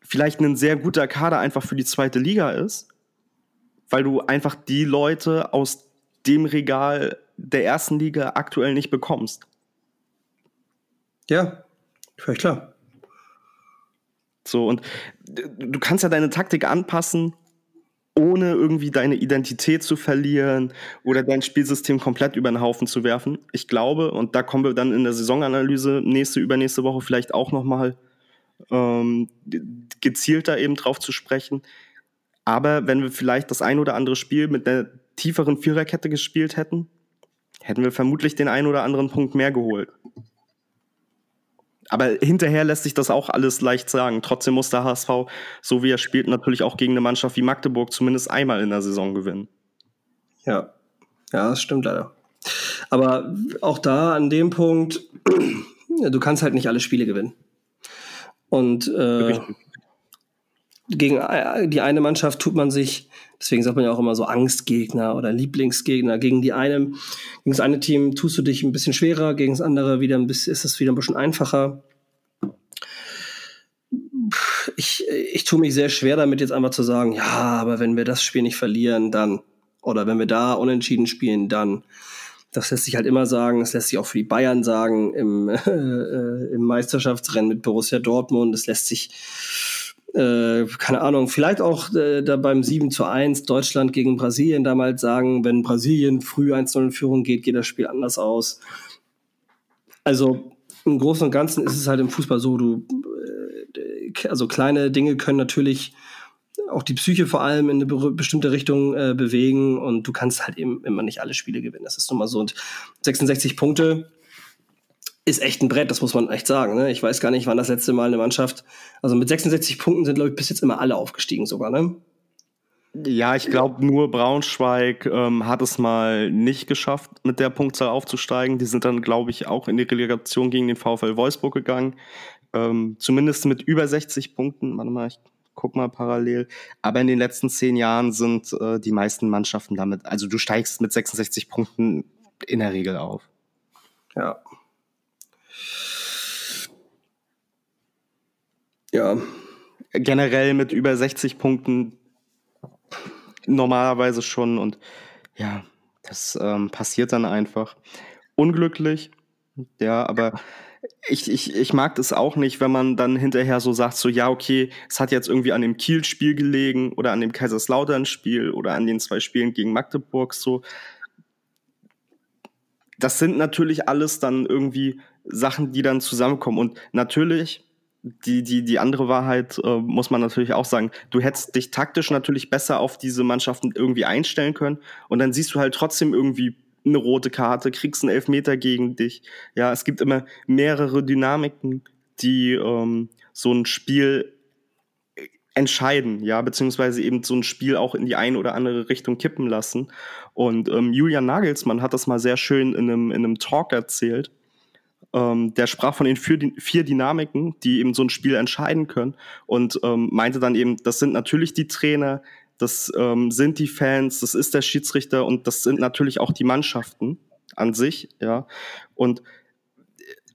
vielleicht ein sehr guter Kader einfach für die zweite Liga ist, weil du einfach die Leute aus dem Regal der ersten Liga aktuell nicht bekommst. Ja, völlig klar. So, und du kannst ja deine Taktik anpassen, ohne irgendwie deine Identität zu verlieren oder dein Spielsystem komplett über den Haufen zu werfen. Ich glaube, und da kommen wir dann in der Saisonanalyse nächste, übernächste Woche vielleicht auch nochmal ähm, gezielter eben drauf zu sprechen. Aber wenn wir vielleicht das ein oder andere Spiel mit einer tieferen Viererkette gespielt hätten, hätten wir vermutlich den einen oder anderen Punkt mehr geholt. aber hinterher lässt sich das auch alles leicht sagen. Trotzdem muss der HSV, so wie er spielt, natürlich auch gegen eine Mannschaft wie Magdeburg zumindest einmal in der Saison gewinnen. Ja, ja, das stimmt leider. Aber auch da an dem Punkt, du kannst halt nicht alle Spiele gewinnen. Und äh, gegen äh, die eine Mannschaft tut man sich, deswegen sagt man ja auch immer so Angstgegner oder Lieblingsgegner. Gegen die eine, gegen das eine Team tust du dich ein bisschen schwerer, gegen das andere wieder ein bisschen, ist es wieder ein bisschen einfacher. Ich, ich tue mich sehr schwer damit, jetzt einfach zu sagen, ja, aber wenn wir das Spiel nicht verlieren, dann. Oder wenn wir da unentschieden spielen, dann. Das lässt sich halt immer sagen. Das lässt sich auch für die Bayern sagen im, äh, im Meisterschaftsrennen mit Borussia Dortmund. Das lässt sich äh, keine Ahnung, vielleicht auch äh, da beim 7 zu 1 Deutschland gegen Brasilien damals sagen, wenn Brasilien früh 1-0 in Führung geht, geht das Spiel anders aus. Also im Großen und Ganzen ist es halt im Fußball so, du, äh, also kleine Dinge können natürlich auch die Psyche vor allem in eine bestimmte Richtung äh, bewegen und du kannst halt eben immer nicht alle Spiele gewinnen. Das ist nun mal so. Und 66 Punkte ist echt ein Brett, das muss man echt sagen. Ne? Ich weiß gar nicht, wann das letzte Mal eine Mannschaft, also mit 66 Punkten sind, glaube ich, bis jetzt immer alle aufgestiegen sogar, ne? Ja, ich glaube, nur Braunschweig ähm, hat es mal nicht geschafft, mit der Punktzahl aufzusteigen. Die sind dann, glaube ich, auch in die Relegation gegen den VfL Wolfsburg gegangen. Ähm, zumindest mit über 60 Punkten. Warte mal, ich guck mal parallel. Aber in den letzten zehn Jahren sind äh, die meisten Mannschaften damit, also du steigst mit 66 Punkten in der Regel auf. Ja, Ja. Generell mit über 60 Punkten normalerweise schon und ja, das ähm, passiert dann einfach. Unglücklich, ja, aber ich, ich, ich mag das auch nicht, wenn man dann hinterher so sagt, so ja, okay, es hat jetzt irgendwie an dem Kiel-Spiel gelegen oder an dem Kaiserslautern-Spiel oder an den zwei Spielen gegen Magdeburg so. Das sind natürlich alles dann irgendwie Sachen, die dann zusammenkommen. Und natürlich die, die, die andere Wahrheit äh, muss man natürlich auch sagen, du hättest dich taktisch natürlich besser auf diese Mannschaften irgendwie einstellen können und dann siehst du halt trotzdem irgendwie eine rote Karte, kriegst einen Elfmeter gegen dich. Ja, es gibt immer mehrere Dynamiken, die ähm, so ein Spiel entscheiden, ja, beziehungsweise eben so ein Spiel auch in die eine oder andere Richtung kippen lassen. Und ähm, Julian Nagelsmann hat das mal sehr schön in einem, in einem Talk erzählt ähm, der sprach von den vier, vier, Dynamiken, die eben so ein Spiel entscheiden können und ähm, meinte dann eben, das sind natürlich die Trainer, das ähm, sind die Fans, das ist der Schiedsrichter und das sind natürlich auch die Mannschaften an sich, ja. Und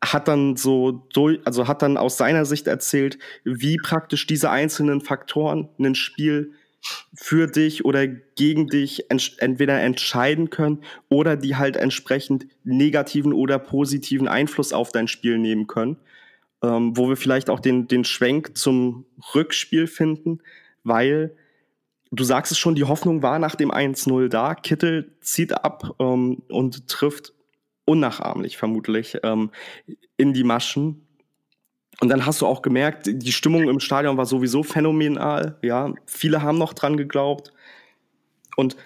hat dann so durch, also hat dann aus seiner Sicht erzählt, wie praktisch diese einzelnen Faktoren ein Spiel für dich oder gegen dich ent entweder entscheiden können oder die halt entsprechend negativen oder positiven Einfluss auf dein Spiel nehmen können. Ähm, wo wir vielleicht auch den, den Schwenk zum Rückspiel finden, weil du sagst es schon, die Hoffnung war nach dem 1-0 da. Kittel zieht ab ähm, und trifft unnachahmlich vermutlich ähm, in die Maschen. Und dann hast du auch gemerkt, die Stimmung im Stadion war sowieso phänomenal. Ja, viele haben noch dran geglaubt. Und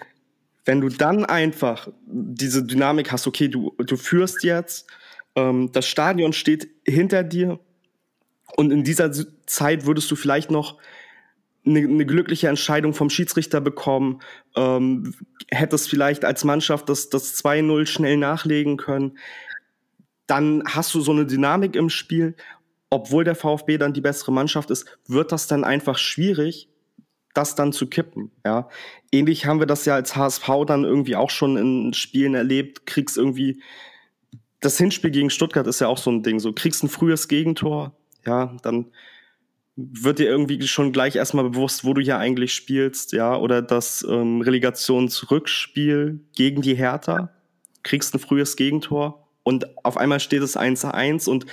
wenn du dann einfach diese Dynamik hast, okay, du, du führst jetzt, ähm, das Stadion steht hinter dir und in dieser Zeit würdest du vielleicht noch eine, eine glückliche Entscheidung vom Schiedsrichter bekommen, ähm, hättest vielleicht als Mannschaft das, das 2-0 schnell nachlegen können, dann hast du so eine Dynamik im Spiel obwohl der VfB dann die bessere Mannschaft ist, wird das dann einfach schwierig, das dann zu kippen. Ja, ähnlich haben wir das ja als HSV dann irgendwie auch schon in Spielen erlebt. Kriegst irgendwie das Hinspiel gegen Stuttgart ist ja auch so ein Ding. So kriegst ein frühes Gegentor, ja, dann wird dir irgendwie schon gleich erstmal bewusst, wo du hier eigentlich spielst, ja, oder das ähm, Relegationsrückspiel gegen die Hertha, kriegst ein frühes Gegentor und auf einmal steht es 1-1 und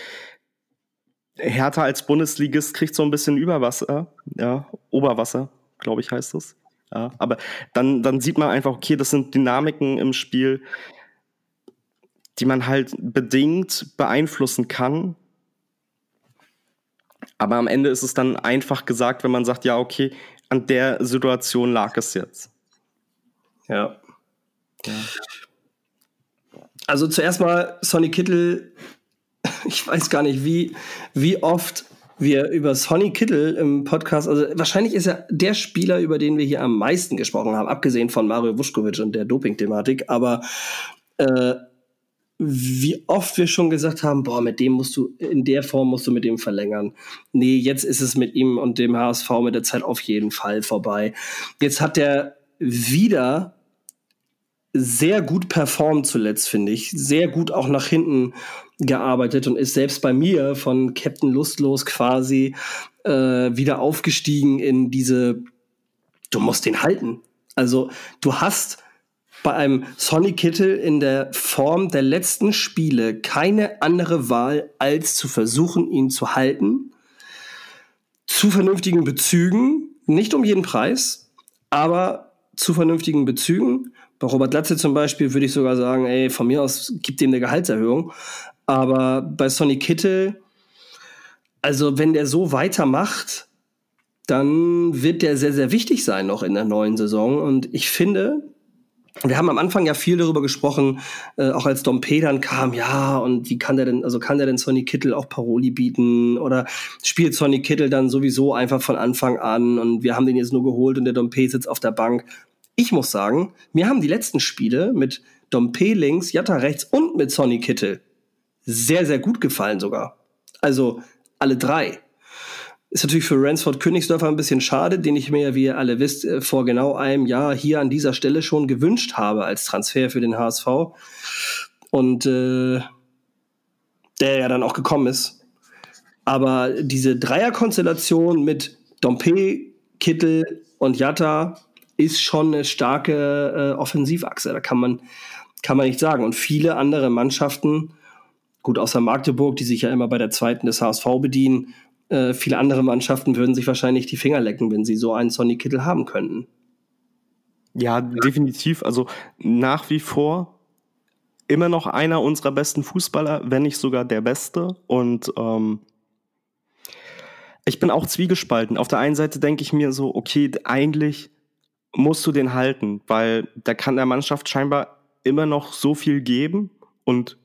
Hertha als Bundesligist kriegt so ein bisschen Überwasser, ja, Oberwasser, glaube ich, heißt es. Ja, aber dann, dann sieht man einfach, okay, das sind Dynamiken im Spiel, die man halt bedingt beeinflussen kann. Aber am Ende ist es dann einfach gesagt, wenn man sagt, ja, okay, an der Situation lag es jetzt. Ja. ja. Also zuerst mal, Sonny Kittel ich weiß gar nicht, wie, wie oft wir über Sonny Kittel im Podcast, also wahrscheinlich ist er der Spieler, über den wir hier am meisten gesprochen haben, abgesehen von Mario Vuskovic und der Doping-Thematik, aber äh, wie oft wir schon gesagt haben, boah, mit dem musst du, in der Form musst du mit dem verlängern. Nee, jetzt ist es mit ihm und dem HSV mit der Zeit auf jeden Fall vorbei. Jetzt hat er wieder sehr gut performt zuletzt, finde ich. Sehr gut auch nach hinten gearbeitet und ist selbst bei mir von Captain Lustlos quasi äh, wieder aufgestiegen in diese, du musst den halten. Also du hast bei einem Sonny Kittel in der Form der letzten Spiele keine andere Wahl, als zu versuchen, ihn zu halten. Zu vernünftigen Bezügen, nicht um jeden Preis, aber zu vernünftigen Bezügen. Bei Robert Latze zum Beispiel würde ich sogar sagen, ey, von mir aus gibt dem eine Gehaltserhöhung. Aber bei Sonny Kittel, also wenn der so weitermacht, dann wird der sehr, sehr wichtig sein noch in der neuen Saison. Und ich finde, wir haben am Anfang ja viel darüber gesprochen, äh, auch als Dom Pedern kam, ja, und wie kann der denn, also kann der denn Sonny Kittel auch Paroli bieten oder spielt Sonny Kittel dann sowieso einfach von Anfang an und wir haben den jetzt nur geholt und der Dom P sitzt auf der Bank. Ich muss sagen, mir haben die letzten Spiele mit Dom P links, Jatta rechts und mit Sonny Kittel sehr, sehr gut gefallen sogar. Also alle drei. Ist natürlich für Ransford Königsdörfer ein bisschen schade, den ich mir, wie ihr alle wisst, äh, vor genau einem Jahr hier an dieser Stelle schon gewünscht habe als Transfer für den HSV. Und äh, der ja dann auch gekommen ist. Aber diese Dreierkonstellation mit Dompe, Kittel und Jatta ist schon eine starke äh, Offensivachse. Da kann man, kann man nicht sagen. Und viele andere Mannschaften, gut außer Magdeburg, die sich ja immer bei der zweiten des HSV bedienen, äh, viele andere Mannschaften würden sich wahrscheinlich die Finger lecken, wenn sie so einen Sonny Kittel haben könnten. Ja, definitiv. Also nach wie vor immer noch einer unserer besten Fußballer, wenn nicht sogar der beste. Und ähm, ich bin auch zwiegespalten. Auf der einen Seite denke ich mir so, okay, eigentlich musst du den halten, weil da kann der Mannschaft scheinbar immer noch so viel geben und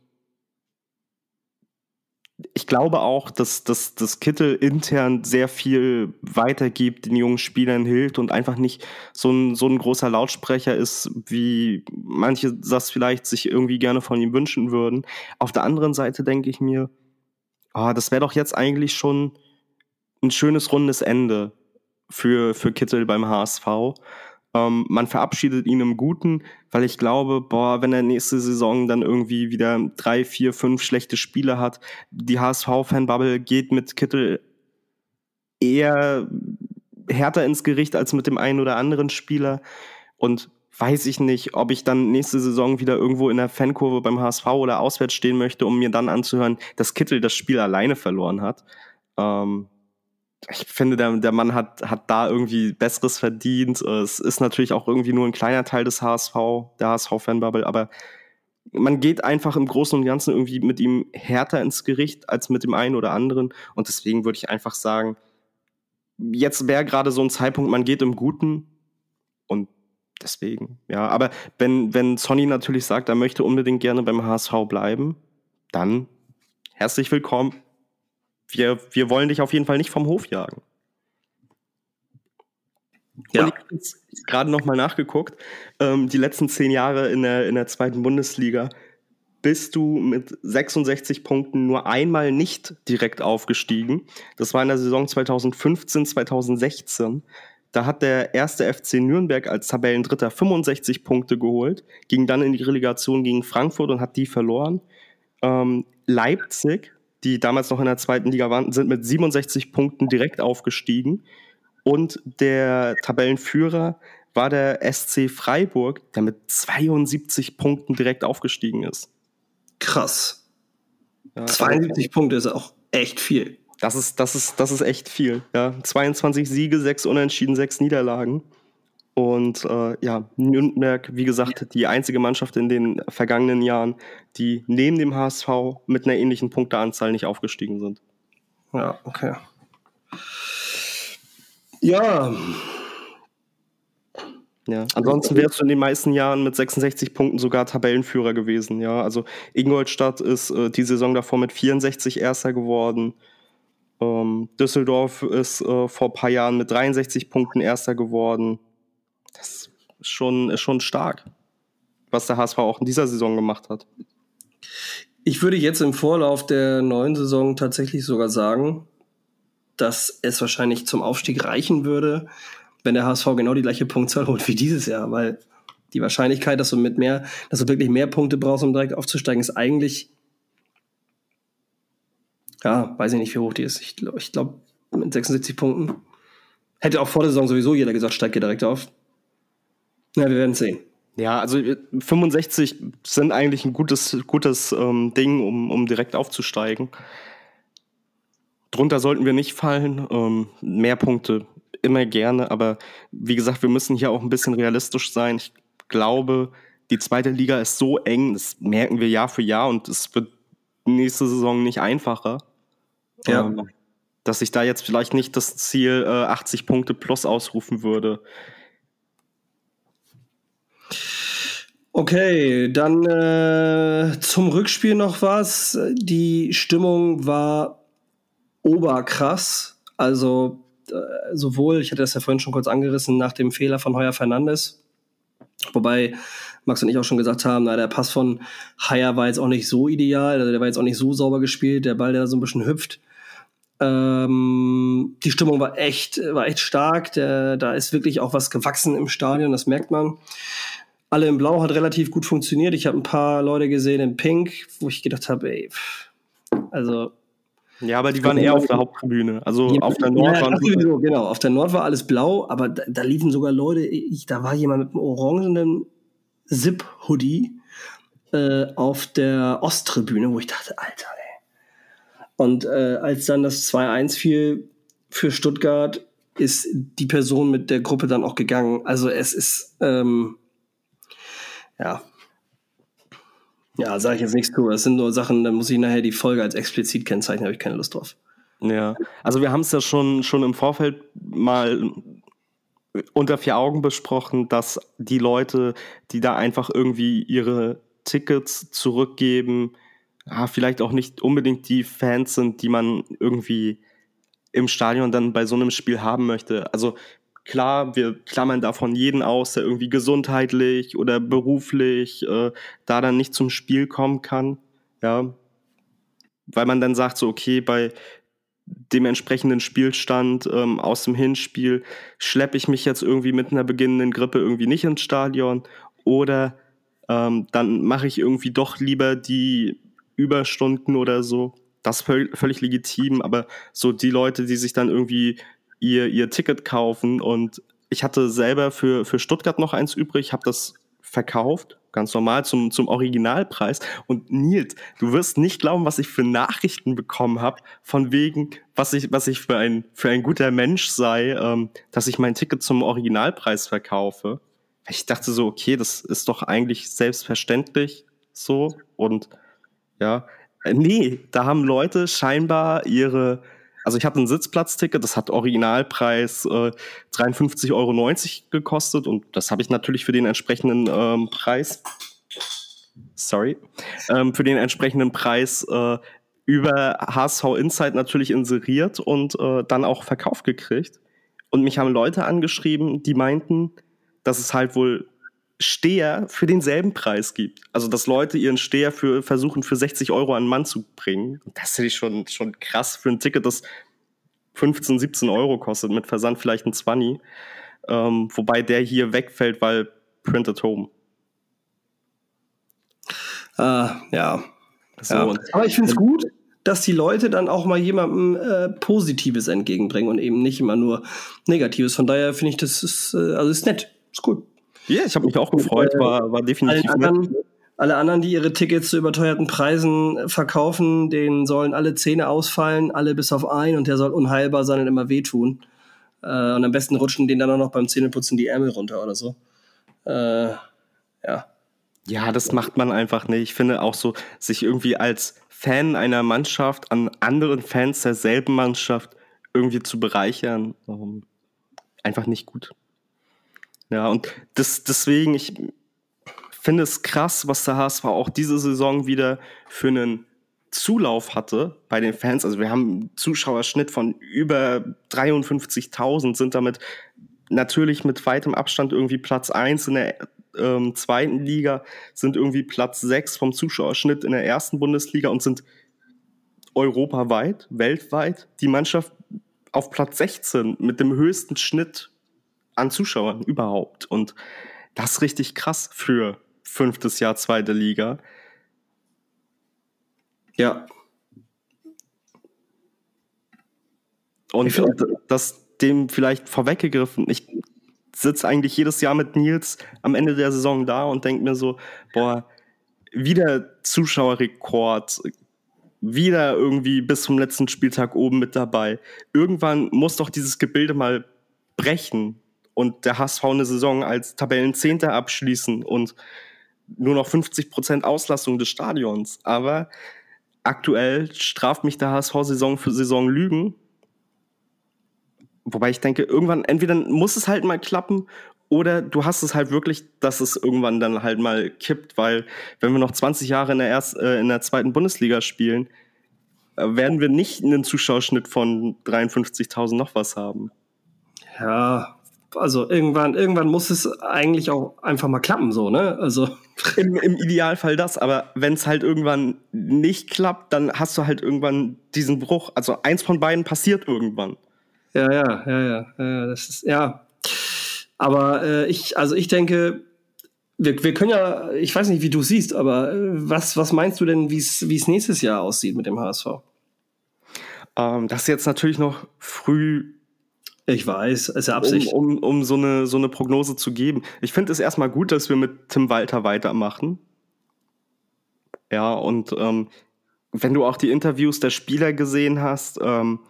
ich glaube auch, dass, dass, dass Kittel intern sehr viel weitergibt, den jungen Spielern hilft und einfach nicht so ein, so ein großer Lautsprecher ist, wie manche das vielleicht sich irgendwie gerne von ihm wünschen würden. Auf der anderen Seite denke ich mir, oh, das wäre doch jetzt eigentlich schon ein schönes rundes Ende für, für Kittel beim HSV. Ähm, man verabschiedet ihn im Guten, weil ich glaube, boah, wenn er nächste Saison dann irgendwie wieder drei, vier, fünf schlechte Spiele hat, die HSV-Fanbubble geht mit Kittel eher härter ins Gericht als mit dem einen oder anderen Spieler. Und weiß ich nicht, ob ich dann nächste Saison wieder irgendwo in der Fankurve beim HSV oder auswärts stehen möchte, um mir dann anzuhören, dass Kittel das Spiel alleine verloren hat. Ähm, ich finde, der, der Mann hat, hat da irgendwie Besseres verdient. Es ist natürlich auch irgendwie nur ein kleiner Teil des HSV, der HSV-Fanbubble, aber man geht einfach im Großen und Ganzen irgendwie mit ihm härter ins Gericht als mit dem einen oder anderen. Und deswegen würde ich einfach sagen, jetzt wäre gerade so ein Zeitpunkt, man geht im Guten und deswegen, ja. Aber wenn, wenn Sonny natürlich sagt, er möchte unbedingt gerne beim HSV bleiben, dann herzlich willkommen wir, wir wollen dich auf jeden Fall nicht vom Hof jagen. Ja. Und ich habe gerade nochmal nachgeguckt. Ähm, die letzten zehn Jahre in der, in der zweiten Bundesliga bist du mit 66 Punkten nur einmal nicht direkt aufgestiegen. Das war in der Saison 2015, 2016. Da hat der erste FC Nürnberg als Tabellendritter 65 Punkte geholt, ging dann in die Relegation gegen Frankfurt und hat die verloren. Ähm, Leipzig die damals noch in der zweiten Liga waren, sind mit 67 Punkten direkt aufgestiegen. Und der Tabellenführer war der SC Freiburg, der mit 72 Punkten direkt aufgestiegen ist. Krass. Ja, 72 Punkte ist auch echt viel. Das ist, das ist, das ist echt viel. Ja. 22 Siege, 6 Unentschieden, 6 Niederlagen. Und äh, ja, Nürnberg, wie gesagt, die einzige Mannschaft in den vergangenen Jahren, die neben dem HSV mit einer ähnlichen Punkteanzahl nicht aufgestiegen sind. Ja, okay. Ja. Ja, ansonsten wärst du in den meisten Jahren mit 66 Punkten sogar Tabellenführer gewesen. Ja, also Ingolstadt ist äh, die Saison davor mit 64 Erster geworden. Ähm, Düsseldorf ist äh, vor ein paar Jahren mit 63 Punkten Erster geworden. Das ist schon, ist schon stark, was der HSV auch in dieser Saison gemacht hat. Ich würde jetzt im Vorlauf der neuen Saison tatsächlich sogar sagen, dass es wahrscheinlich zum Aufstieg reichen würde, wenn der HSV genau die gleiche Punktzahl holt wie dieses Jahr, weil die Wahrscheinlichkeit, dass du mit mehr, dass du wirklich mehr Punkte brauchst, um direkt aufzusteigen, ist eigentlich, ja, weiß ich nicht, wie hoch die ist. Ich glaube, ich glaub, mit 76 Punkten hätte auch vor der Saison sowieso jeder gesagt, steigt ihr direkt auf. Ja, wir werden sehen. Ja, also 65 sind eigentlich ein gutes, gutes ähm, Ding, um, um direkt aufzusteigen. Drunter sollten wir nicht fallen. Ähm, mehr Punkte immer gerne, aber wie gesagt, wir müssen hier auch ein bisschen realistisch sein. Ich glaube, die zweite Liga ist so eng, das merken wir Jahr für Jahr und es wird nächste Saison nicht einfacher. Ja. Ähm, dass ich da jetzt vielleicht nicht das Ziel äh, 80 Punkte plus ausrufen würde. Okay, dann äh, zum Rückspiel noch was. Die Stimmung war oberkrass. Also äh, sowohl, ich hatte das ja vorhin schon kurz angerissen, nach dem Fehler von Heuer Fernandes, wobei Max und ich auch schon gesagt haben, na, der Pass von Heuer war jetzt auch nicht so ideal, also der war jetzt auch nicht so sauber gespielt, der Ball, der da so ein bisschen hüpft. Ähm, die Stimmung war echt, war echt stark. Der, da ist wirklich auch was gewachsen im Stadion, das merkt man. Alle in Blau hat relativ gut funktioniert. Ich habe ein paar Leute gesehen in Pink, wo ich gedacht habe, ey, pff, also ja, aber die waren eher auf der Haupttribüne. Also ja, auf der Nord ja, waren sowieso, genau. Auf der Nord war alles blau, aber da, da liefen sogar Leute. Ich, da war jemand mit einem orangenen Zip-Hoodie äh, auf der Osttribüne, wo ich dachte, Alter, ey. Und äh, als dann das 2-1 fiel für Stuttgart, ist die Person mit der Gruppe dann auch gegangen. Also es ist ähm, ja ja, sage ich jetzt nichts zu. Das sind nur Sachen, da muss ich nachher die Folge als explizit kennzeichnen, habe ich keine Lust drauf. Ja, also wir haben es ja schon, schon im Vorfeld mal unter vier Augen besprochen, dass die Leute, die da einfach irgendwie ihre Tickets zurückgeben, ja, vielleicht auch nicht unbedingt die Fans sind, die man irgendwie im Stadion dann bei so einem Spiel haben möchte. Also Klar, wir klammern davon jeden aus, der irgendwie gesundheitlich oder beruflich äh, da dann nicht zum Spiel kommen kann. Ja. Weil man dann sagt, so, okay, bei dem entsprechenden Spielstand ähm, aus dem Hinspiel schleppe ich mich jetzt irgendwie mit einer beginnenden Grippe irgendwie nicht ins Stadion oder ähm, dann mache ich irgendwie doch lieber die Überstunden oder so. Das ist völlig legitim, aber so die Leute, die sich dann irgendwie ihr, ihr Ticket kaufen. Und ich hatte selber für, für Stuttgart noch eins übrig, habe das verkauft, ganz normal zum, zum Originalpreis. Und Nils, du wirst nicht glauben, was ich für Nachrichten bekommen habe, von wegen, was ich, was ich für ein, für ein guter Mensch sei, ähm, dass ich mein Ticket zum Originalpreis verkaufe. Ich dachte so, okay, das ist doch eigentlich selbstverständlich so. Und ja, äh, nee, da haben Leute scheinbar ihre, also ich hatte ein Sitzplatzticket, das hat Originalpreis äh, 53,90 Euro gekostet und das habe ich natürlich für den entsprechenden ähm, Preis, sorry, ähm, für den entsprechenden Preis äh, über HSV Insight natürlich inseriert und äh, dann auch verkauft gekriegt. Und mich haben Leute angeschrieben, die meinten, dass es halt wohl Steher für denselben Preis gibt. Also, dass Leute ihren Steher für, versuchen, für 60 Euro an den Mann zu bringen. Das finde ich schon, schon krass für ein Ticket, das 15, 17 Euro kostet, mit Versand vielleicht ein 20. Ähm, wobei der hier wegfällt, weil Print at Home. Ah, ja. So. ja. Aber ich finde es gut, dass die Leute dann auch mal jemandem äh, Positives entgegenbringen und eben nicht immer nur Negatives. Von daher finde ich, das ist, äh, also ist nett. Ist gut. Ja, ich habe mich auch gefreut, war, war definitiv anderen, alle anderen, die ihre Tickets zu überteuerten Preisen verkaufen, denen sollen alle Zähne ausfallen, alle bis auf einen und der soll unheilbar sein und immer wehtun. Äh, und am besten rutschen denen dann auch noch beim Zähneputzen die Ärmel runter oder so. Äh, ja. Ja, das macht man einfach nicht. Ich finde auch so, sich irgendwie als Fan einer Mannschaft an anderen Fans derselben Mannschaft irgendwie zu bereichern, einfach nicht gut. Ja, und das, deswegen, ich finde es krass, was der HSV auch diese Saison wieder für einen Zulauf hatte bei den Fans. Also wir haben einen Zuschauerschnitt von über 53.000, sind damit natürlich mit weitem Abstand irgendwie Platz 1 in der ähm, zweiten Liga, sind irgendwie Platz 6 vom Zuschauerschnitt in der ersten Bundesliga und sind europaweit, weltweit die Mannschaft auf Platz 16 mit dem höchsten Schnitt an Zuschauern überhaupt. Und das ist richtig krass für fünftes Jahr zweite Liga. Ja. Und das dem vielleicht vorweggegriffen. Ich sitze eigentlich jedes Jahr mit Nils am Ende der Saison da und denke mir so, boah, wieder Zuschauerrekord, wieder irgendwie bis zum letzten Spieltag oben mit dabei. Irgendwann muss doch dieses Gebilde mal brechen und der HSV eine Saison als Tabellenzehnter abschließen und nur noch 50 Prozent Auslastung des Stadions. Aber aktuell straft mich der HSV Saison für Saison Lügen. Wobei ich denke, irgendwann, entweder muss es halt mal klappen oder du hast es halt wirklich, dass es irgendwann dann halt mal kippt, weil wenn wir noch 20 Jahre in der, erst, äh, in der zweiten Bundesliga spielen, werden wir nicht einen Zuschauerschnitt von 53.000 noch was haben. Ja, also irgendwann, irgendwann muss es eigentlich auch einfach mal klappen, so, ne? Also. Im, im Idealfall das, aber wenn es halt irgendwann nicht klappt, dann hast du halt irgendwann diesen Bruch. Also eins von beiden passiert irgendwann. Ja, ja, ja, ja, ja, das ist, ja. Aber äh, ich, also ich denke, wir, wir können ja, ich weiß nicht, wie du siehst, aber äh, was, was meinst du denn, wie es nächstes Jahr aussieht mit dem HSV? Ähm, das ist jetzt natürlich noch früh ich weiß, ist ja Absicht. Um, um, um so, eine, so eine Prognose zu geben. Ich finde es erstmal gut, dass wir mit Tim Walter weitermachen. Ja, und ähm, wenn du auch die Interviews der Spieler gesehen hast, ähm,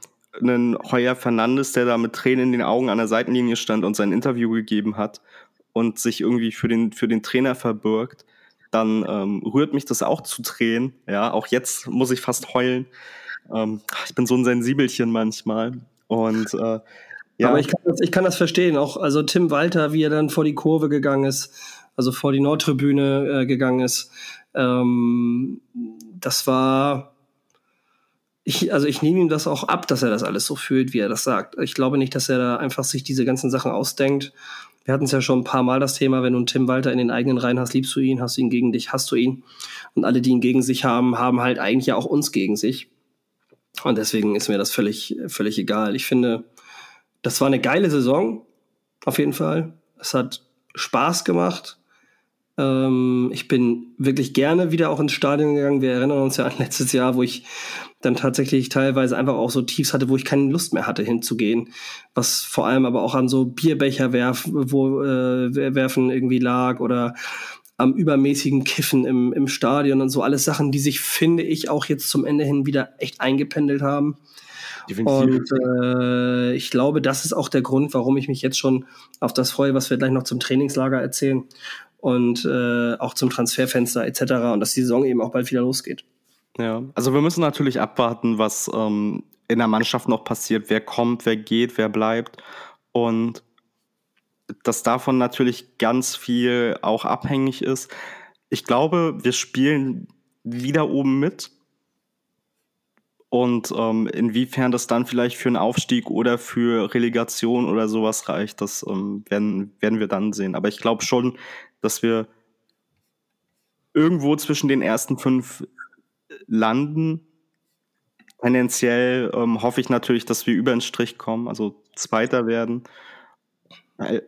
einen Heuer Fernandes, der da mit Tränen in den Augen an der Seitenlinie stand und sein Interview gegeben hat und sich irgendwie für den, für den Trainer verbirgt, dann ähm, rührt mich das auch zu Tränen. Ja, auch jetzt muss ich fast heulen. Ähm, ich bin so ein Sensibelchen manchmal. Und äh, ja. Aber ich kann, das, ich kann das verstehen. Auch also Tim Walter, wie er dann vor die Kurve gegangen ist, also vor die Nordtribüne äh, gegangen ist, ähm, das war. Ich, also ich nehme ihm das auch ab, dass er das alles so fühlt, wie er das sagt. Ich glaube nicht, dass er da einfach sich diese ganzen Sachen ausdenkt. Wir hatten es ja schon ein paar Mal das Thema, wenn du einen Tim Walter in den eigenen Reihen hast, liebst du ihn, hast du ihn gegen dich, hast du ihn. Und alle, die ihn gegen sich haben, haben halt eigentlich ja auch uns gegen sich. Und deswegen ist mir das völlig, völlig egal. Ich finde, das war eine geile Saison, auf jeden Fall. Es hat Spaß gemacht. Ähm, ich bin wirklich gerne wieder auch ins Stadion gegangen. Wir erinnern uns ja an letztes Jahr, wo ich dann tatsächlich teilweise einfach auch so Tiefs hatte, wo ich keine Lust mehr hatte hinzugehen. Was vor allem aber auch an so Bierbecher werf, wo, äh, werfen irgendwie lag oder am übermäßigen Kiffen im, im Stadion und so alles Sachen, die sich, finde ich, auch jetzt zum Ende hin wieder echt eingependelt haben. Und äh, ich glaube, das ist auch der Grund, warum ich mich jetzt schon auf das freue, was wir gleich noch zum Trainingslager erzählen und äh, auch zum Transferfenster etc. und dass die Saison eben auch bald wieder losgeht. Ja, also wir müssen natürlich abwarten, was ähm, in der Mannschaft noch passiert, wer kommt, wer geht, wer bleibt und dass davon natürlich ganz viel auch abhängig ist. Ich glaube, wir spielen wieder oben mit und ähm, inwiefern das dann vielleicht für einen Aufstieg oder für Relegation oder sowas reicht, das ähm, werden, werden wir dann sehen. Aber ich glaube schon, dass wir irgendwo zwischen den ersten fünf landen. Tendenziell ähm, hoffe ich natürlich, dass wir über den Strich kommen, also Zweiter werden.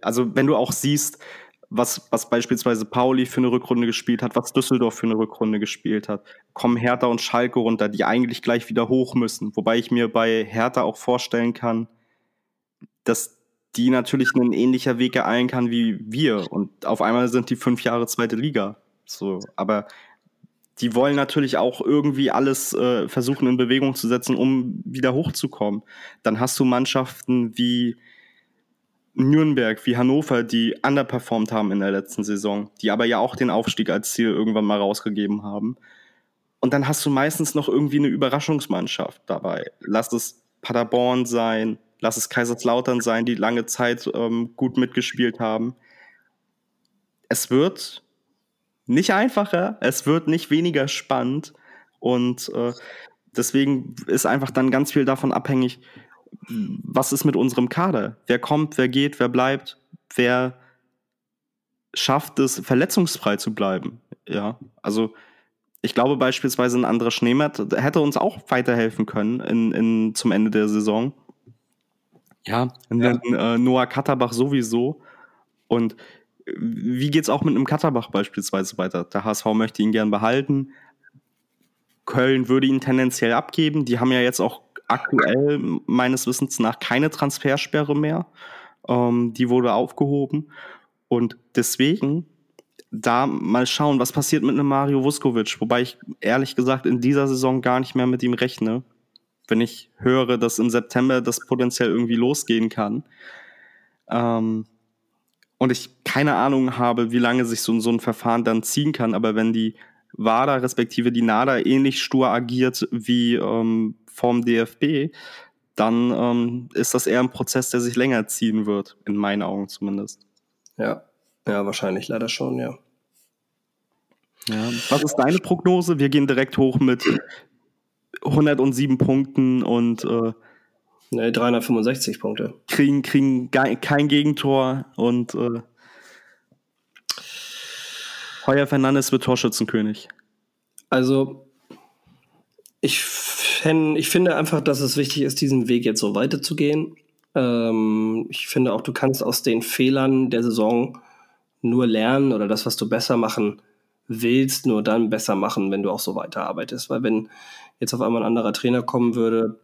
Also wenn du auch siehst, was, was beispielsweise Pauli für eine Rückrunde gespielt hat, was Düsseldorf für eine Rückrunde gespielt hat, kommen Hertha und Schalke runter, die eigentlich gleich wieder hoch müssen. Wobei ich mir bei Hertha auch vorstellen kann, dass die natürlich einen ähnlicher Weg ereilen kann wie wir. Und auf einmal sind die fünf Jahre zweite Liga. So, aber die wollen natürlich auch irgendwie alles äh, versuchen in Bewegung zu setzen, um wieder hochzukommen. Dann hast du Mannschaften wie Nürnberg, wie Hannover, die underperformed haben in der letzten Saison, die aber ja auch den Aufstieg als Ziel irgendwann mal rausgegeben haben. Und dann hast du meistens noch irgendwie eine Überraschungsmannschaft dabei. Lass es Paderborn sein, lass es Kaiserslautern sein, die lange Zeit ähm, gut mitgespielt haben. es wird nicht einfacher, es wird nicht weniger spannend und äh, deswegen ist einfach dann ganz viel davon abhängig, was ist mit unserem Kader? Wer kommt, wer geht, wer bleibt, wer schafft es, verletzungsfrei zu bleiben? Ja, also ich glaube beispielsweise ein anderer Schneemann hätte uns auch weiterhelfen können in, in, zum Ende der Saison. Ja, und dann äh, Noah Katterbach sowieso. Und wie geht es auch mit einem Katterbach beispielsweise weiter? Der HSV möchte ihn gern behalten. Köln würde ihn tendenziell abgeben. Die haben ja jetzt auch aktuell meines Wissens nach keine Transfersperre mehr. Ähm, die wurde aufgehoben. Und deswegen da mal schauen, was passiert mit einem Mario Vuskovic. Wobei ich ehrlich gesagt in dieser Saison gar nicht mehr mit ihm rechne. Wenn ich höre, dass im September das potenziell irgendwie losgehen kann. Ähm, und ich keine Ahnung habe, wie lange sich so, so ein Verfahren dann ziehen kann. Aber wenn die WADA respektive die NADA ähnlich stur agiert wie ähm, vom DFB, dann ähm, ist das eher ein Prozess, der sich länger ziehen wird, in meinen Augen zumindest. Ja, ja, wahrscheinlich leider schon, ja. ja. Was ist deine Prognose? Wir gehen direkt hoch mit 107 Punkten und äh, Nee, 365 Punkte. Kriegen, kriegen kein Gegentor und äh, Heuer Fernandes wird Torschützenkönig. Also, ich, fänd, ich finde einfach, dass es wichtig ist, diesen Weg jetzt so weiterzugehen. Ähm, ich finde auch, du kannst aus den Fehlern der Saison nur lernen oder das, was du besser machen willst, nur dann besser machen, wenn du auch so weiterarbeitest. Weil wenn jetzt auf einmal ein anderer Trainer kommen würde,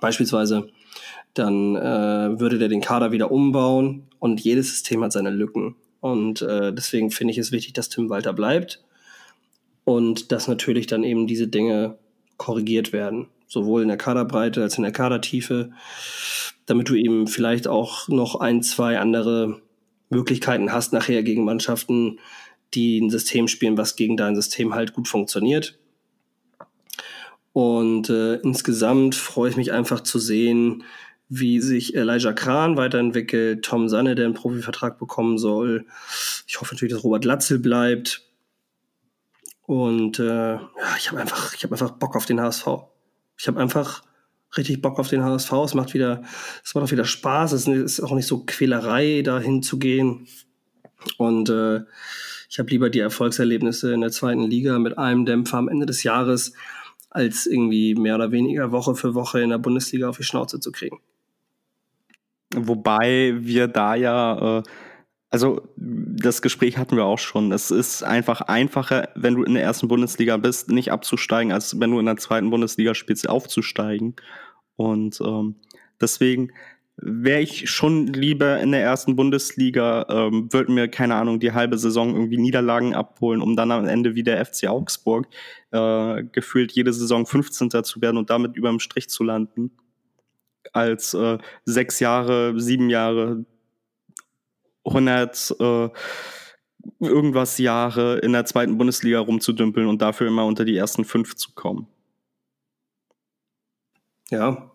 Beispielsweise, dann äh, würde der den Kader wieder umbauen und jedes System hat seine Lücken. Und äh, deswegen finde ich es wichtig, dass Tim Walter bleibt und dass natürlich dann eben diese Dinge korrigiert werden, sowohl in der Kaderbreite als in der Kadertiefe, damit du eben vielleicht auch noch ein, zwei andere Möglichkeiten hast nachher gegen Mannschaften, die ein System spielen, was gegen dein System halt gut funktioniert. Und äh, insgesamt freue ich mich einfach zu sehen, wie sich Elijah Kran weiterentwickelt, Tom Sanne, der einen Profivertrag bekommen soll. Ich hoffe natürlich, dass Robert Latzel bleibt. Und äh, ja, ich habe einfach, ich habe einfach Bock auf den HSV. Ich habe einfach richtig Bock auf den HSV. Es macht wieder, es macht auch wieder Spaß. Es ist auch nicht so Quälerei, dahin zu gehen. Und äh, ich habe lieber die Erfolgserlebnisse in der zweiten Liga mit einem Dämpfer am Ende des Jahres als irgendwie mehr oder weniger Woche für Woche in der Bundesliga auf die Schnauze zu kriegen. Wobei wir da ja, äh, also das Gespräch hatten wir auch schon. Es ist einfach einfacher, wenn du in der ersten Bundesliga bist, nicht abzusteigen, als wenn du in der zweiten Bundesliga spielst, aufzusteigen. Und ähm, deswegen wäre ich schon lieber in der ersten Bundesliga, ähm, würden mir, keine Ahnung, die halbe Saison irgendwie Niederlagen abholen, um dann am Ende wie der FC Augsburg äh, gefühlt jede Saison 15. zu werden und damit über dem Strich zu landen, als äh, sechs Jahre, sieben Jahre, 100 äh, irgendwas Jahre in der zweiten Bundesliga rumzudümpeln und dafür immer unter die ersten fünf zu kommen. Ja,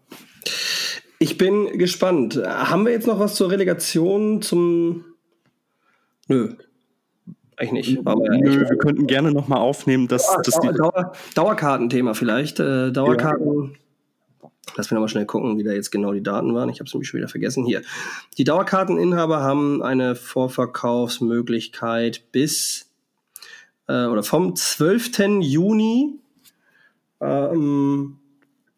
ich bin gespannt. Haben wir jetzt noch was zur Relegation zum. Nö. Eigentlich nicht. Aber Nö, wir könnten gerne nochmal aufnehmen, dass, Dauer, dass die. Dauer, Dauerkartenthema vielleicht. Äh, Dauerkarten. Ja. Lass mich nochmal schnell gucken, wie da jetzt genau die Daten waren. Ich habe es nämlich schon wieder vergessen. Hier. Die Dauerkarteninhaber haben eine Vorverkaufsmöglichkeit bis äh, oder vom 12. Juni ähm,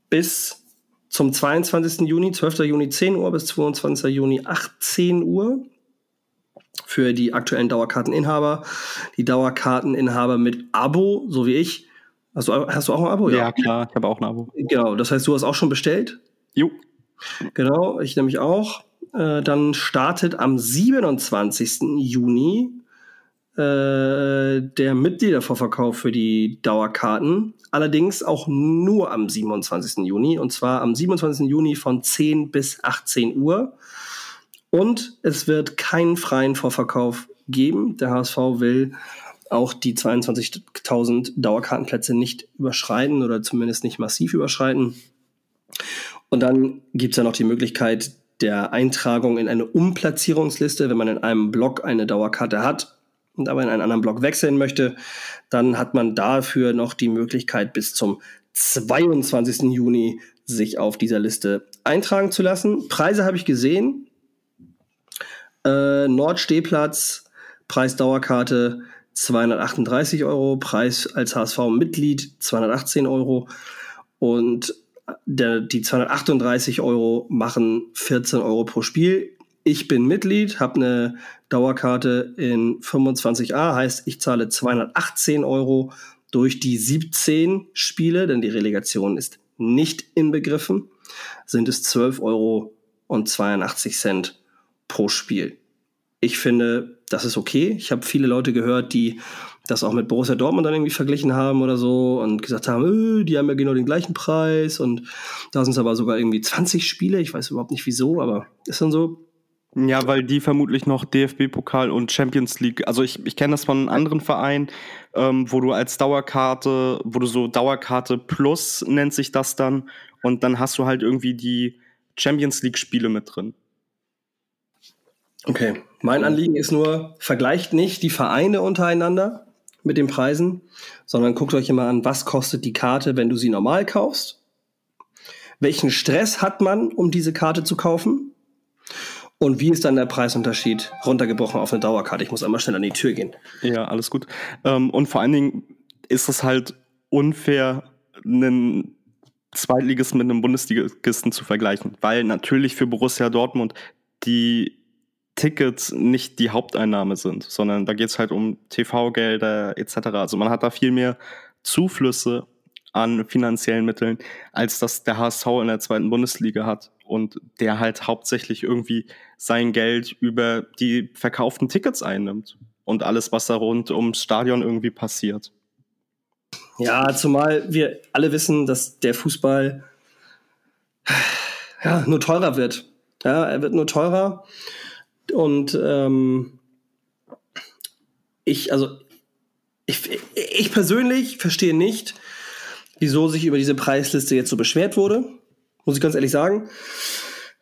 bis zum 22. Juni, 12. Juni 10 Uhr bis 22. Juni 18 Uhr für die aktuellen Dauerkarteninhaber. Die Dauerkarteninhaber mit Abo, so wie ich. Hast du, hast du auch ein Abo? Ja, ja klar, ich habe auch ein Abo. Genau, das heißt, du hast auch schon bestellt? Jo. Genau, ich nämlich auch. Äh, dann startet am 27. Juni äh, der Mitgliedervorverkauf für die Dauerkarten. Allerdings auch nur am 27. Juni. Und zwar am 27. Juni von 10 bis 18 Uhr. Und es wird keinen freien Vorverkauf geben. Der HSV will auch die 22.000 Dauerkartenplätze nicht überschreiten oder zumindest nicht massiv überschreiten. Und dann gibt es ja noch die Möglichkeit der Eintragung in eine Umplatzierungsliste, wenn man in einem Block eine Dauerkarte hat und aber in einen anderen Block wechseln möchte, dann hat man dafür noch die Möglichkeit bis zum 22. Juni sich auf dieser Liste eintragen zu lassen. Preise habe ich gesehen. Äh, Nordstehplatz, Preisdauerkarte 238 Euro, Preis als HSV-Mitglied 218 Euro und der, die 238 Euro machen 14 Euro pro Spiel. Ich bin Mitglied, habe eine Dauerkarte in 25a, heißt ich zahle 218 Euro durch die 17 Spiele, denn die Relegation ist nicht inbegriffen, sind es 12 Euro und 82 Cent pro Spiel. Ich finde, das ist okay. Ich habe viele Leute gehört, die das auch mit Borussia Dortmund dann irgendwie verglichen haben oder so und gesagt haben, äh, die haben ja genau den gleichen Preis und da sind es aber sogar irgendwie 20 Spiele. Ich weiß überhaupt nicht wieso, aber ist dann so. Ja, weil die vermutlich noch DFB-Pokal und Champions League, also ich, ich kenne das von anderen Vereinen, ähm, wo du als Dauerkarte, wo du so Dauerkarte Plus nennt sich das dann und dann hast du halt irgendwie die Champions League-Spiele mit drin. Okay, mein Anliegen ist nur, vergleicht nicht die Vereine untereinander mit den Preisen, sondern guckt euch immer an, was kostet die Karte, wenn du sie normal kaufst. Welchen Stress hat man, um diese Karte zu kaufen? Und wie ist dann der Preisunterschied runtergebrochen auf eine Dauerkarte? Ich muss einmal schnell an die Tür gehen. Ja, alles gut. Ähm, und vor allen Dingen ist es halt unfair, einen Zweitligisten mit einem Bundesligisten zu vergleichen, weil natürlich für Borussia Dortmund die Tickets nicht die Haupteinnahme sind, sondern da geht es halt um TV-Gelder etc. Also man hat da viel mehr Zuflüsse an finanziellen Mitteln, als das der HSV in der zweiten Bundesliga hat und der halt hauptsächlich irgendwie sein Geld über die verkauften Tickets einnimmt und alles, was da rund ums Stadion irgendwie passiert. Ja, zumal wir alle wissen, dass der Fußball ja, nur teurer wird. Ja, er wird nur teurer und ähm, ich, also ich, ich persönlich verstehe nicht, wieso sich über diese Preisliste jetzt so beschwert wurde. Muss ich ganz ehrlich sagen.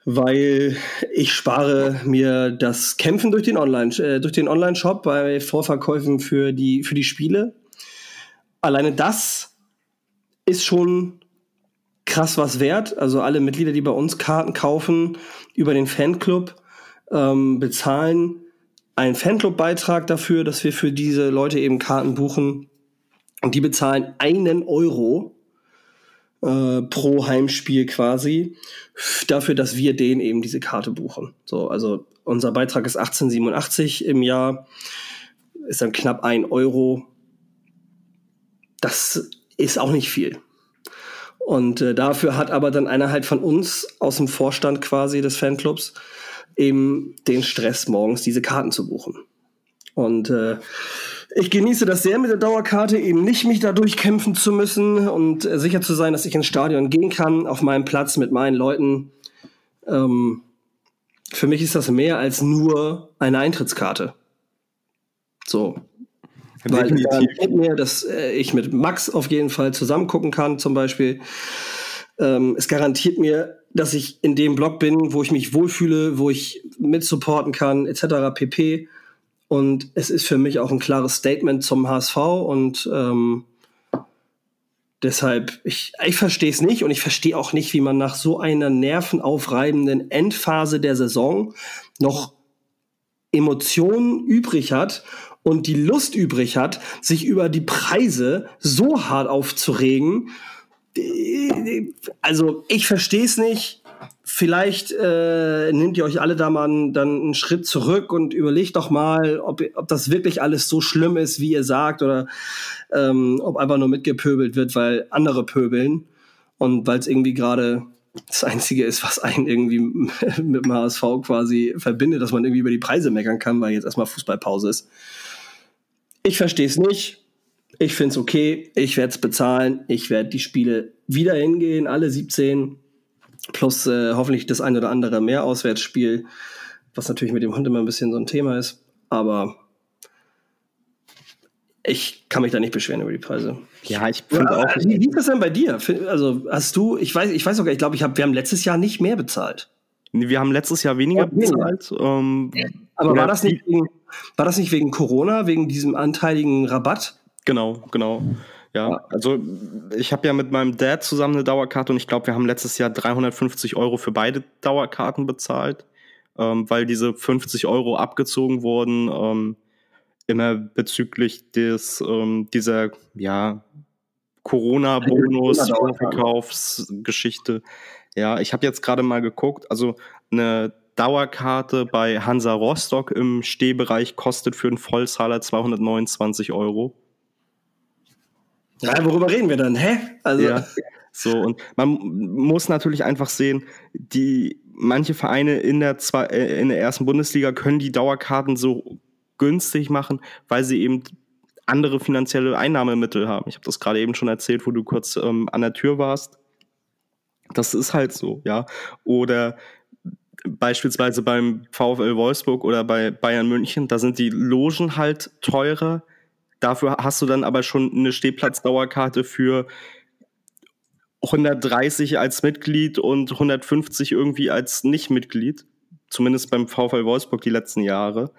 Weil ich spare mir das Kämpfen durch den Online, äh, durch den Online-Shop bei Vorverkäufen für die, für die Spiele. Alleine das ist schon krass was wert. Also alle Mitglieder, die bei uns Karten kaufen über den Fanclub, ähm, bezahlen einen Fanclub-Beitrag dafür, dass wir für diese Leute eben Karten buchen. Und die bezahlen einen Euro äh, pro Heimspiel quasi dafür, dass wir denen eben diese Karte buchen. So, also unser Beitrag ist 1887 im Jahr, ist dann knapp ein Euro. Das ist auch nicht viel. Und äh, dafür hat aber dann einer halt von uns aus dem Vorstand quasi des Fanclubs eben den Stress, morgens diese Karten zu buchen. Und äh, ich genieße das sehr mit der Dauerkarte, eben nicht mich da durchkämpfen zu müssen und äh, sicher zu sein, dass ich ins Stadion gehen kann, auf meinem Platz mit meinen Leuten. Ähm, für mich ist das mehr als nur eine Eintrittskarte. So. Weil es mir, dass äh, ich mit Max auf jeden Fall zusammen gucken kann, zum Beispiel. Ähm, es garantiert mir, dass ich in dem Blog bin, wo ich mich wohlfühle, wo ich mit supporten kann, etc. pp. Und es ist für mich auch ein klares Statement zum HSV und ähm, deshalb, ich, ich verstehe es nicht und ich verstehe auch nicht, wie man nach so einer nervenaufreibenden Endphase der Saison noch Emotionen übrig hat und die Lust übrig hat, sich über die Preise so hart aufzuregen also ich verstehe es nicht. Vielleicht äh, nehmt ihr euch alle da mal dann einen Schritt zurück und überlegt doch mal, ob, ob das wirklich alles so schlimm ist, wie ihr sagt, oder ähm, ob einfach nur mitgepöbelt wird, weil andere pöbeln und weil es irgendwie gerade das Einzige ist, was einen irgendwie mit dem HSV quasi verbindet, dass man irgendwie über die Preise meckern kann, weil jetzt erstmal Fußballpause ist. Ich verstehe es nicht ich finde es okay, ich werde es bezahlen, ich werde die Spiele wieder hingehen, alle 17, plus äh, hoffentlich das ein oder andere mehr Auswärtsspiel, was natürlich mit dem Hund immer ein bisschen so ein Thema ist, aber ich kann mich da nicht beschweren über die Preise. Ja, ich finde ja, auch. Wie, wie ist das denn bei dir? Also hast du, ich weiß, ich weiß sogar, ich glaube, ich hab, wir haben letztes Jahr nicht mehr bezahlt. Wir haben letztes Jahr weniger ja, bezahlt. Ähm, Aber war das, nicht wegen, war das nicht wegen Corona, wegen diesem anteiligen Rabatt? Genau, genau. Ja, also ich habe ja mit meinem Dad zusammen eine Dauerkarte und ich glaube, wir haben letztes Jahr 350 Euro für beide Dauerkarten bezahlt, ähm, weil diese 50 Euro abgezogen wurden, ähm, immer bezüglich des, ähm, dieser, ja, Corona-Bonus, Verkaufsgeschichte. Ja, ich habe jetzt gerade mal geguckt, also eine Dauerkarte bei Hansa Rostock im Stehbereich kostet für einen Vollzahler 229 Euro. Ja, worüber reden wir dann? Hä? Also. Ja. So, und man muss natürlich einfach sehen, die manche Vereine in der, zwei, äh, in der ersten Bundesliga können die Dauerkarten so günstig machen, weil sie eben andere finanzielle Einnahmemittel haben. Ich habe das gerade eben schon erzählt, wo du kurz ähm, an der Tür warst. Das ist halt so, ja. Oder beispielsweise beim VfL Wolfsburg oder bei Bayern München, da sind die Logen halt teurer. Dafür hast du dann aber schon eine Stehplatzdauerkarte für 130 als Mitglied und 150 irgendwie als Nicht-Mitglied. Zumindest beim VfL Wolfsburg die letzten Jahre.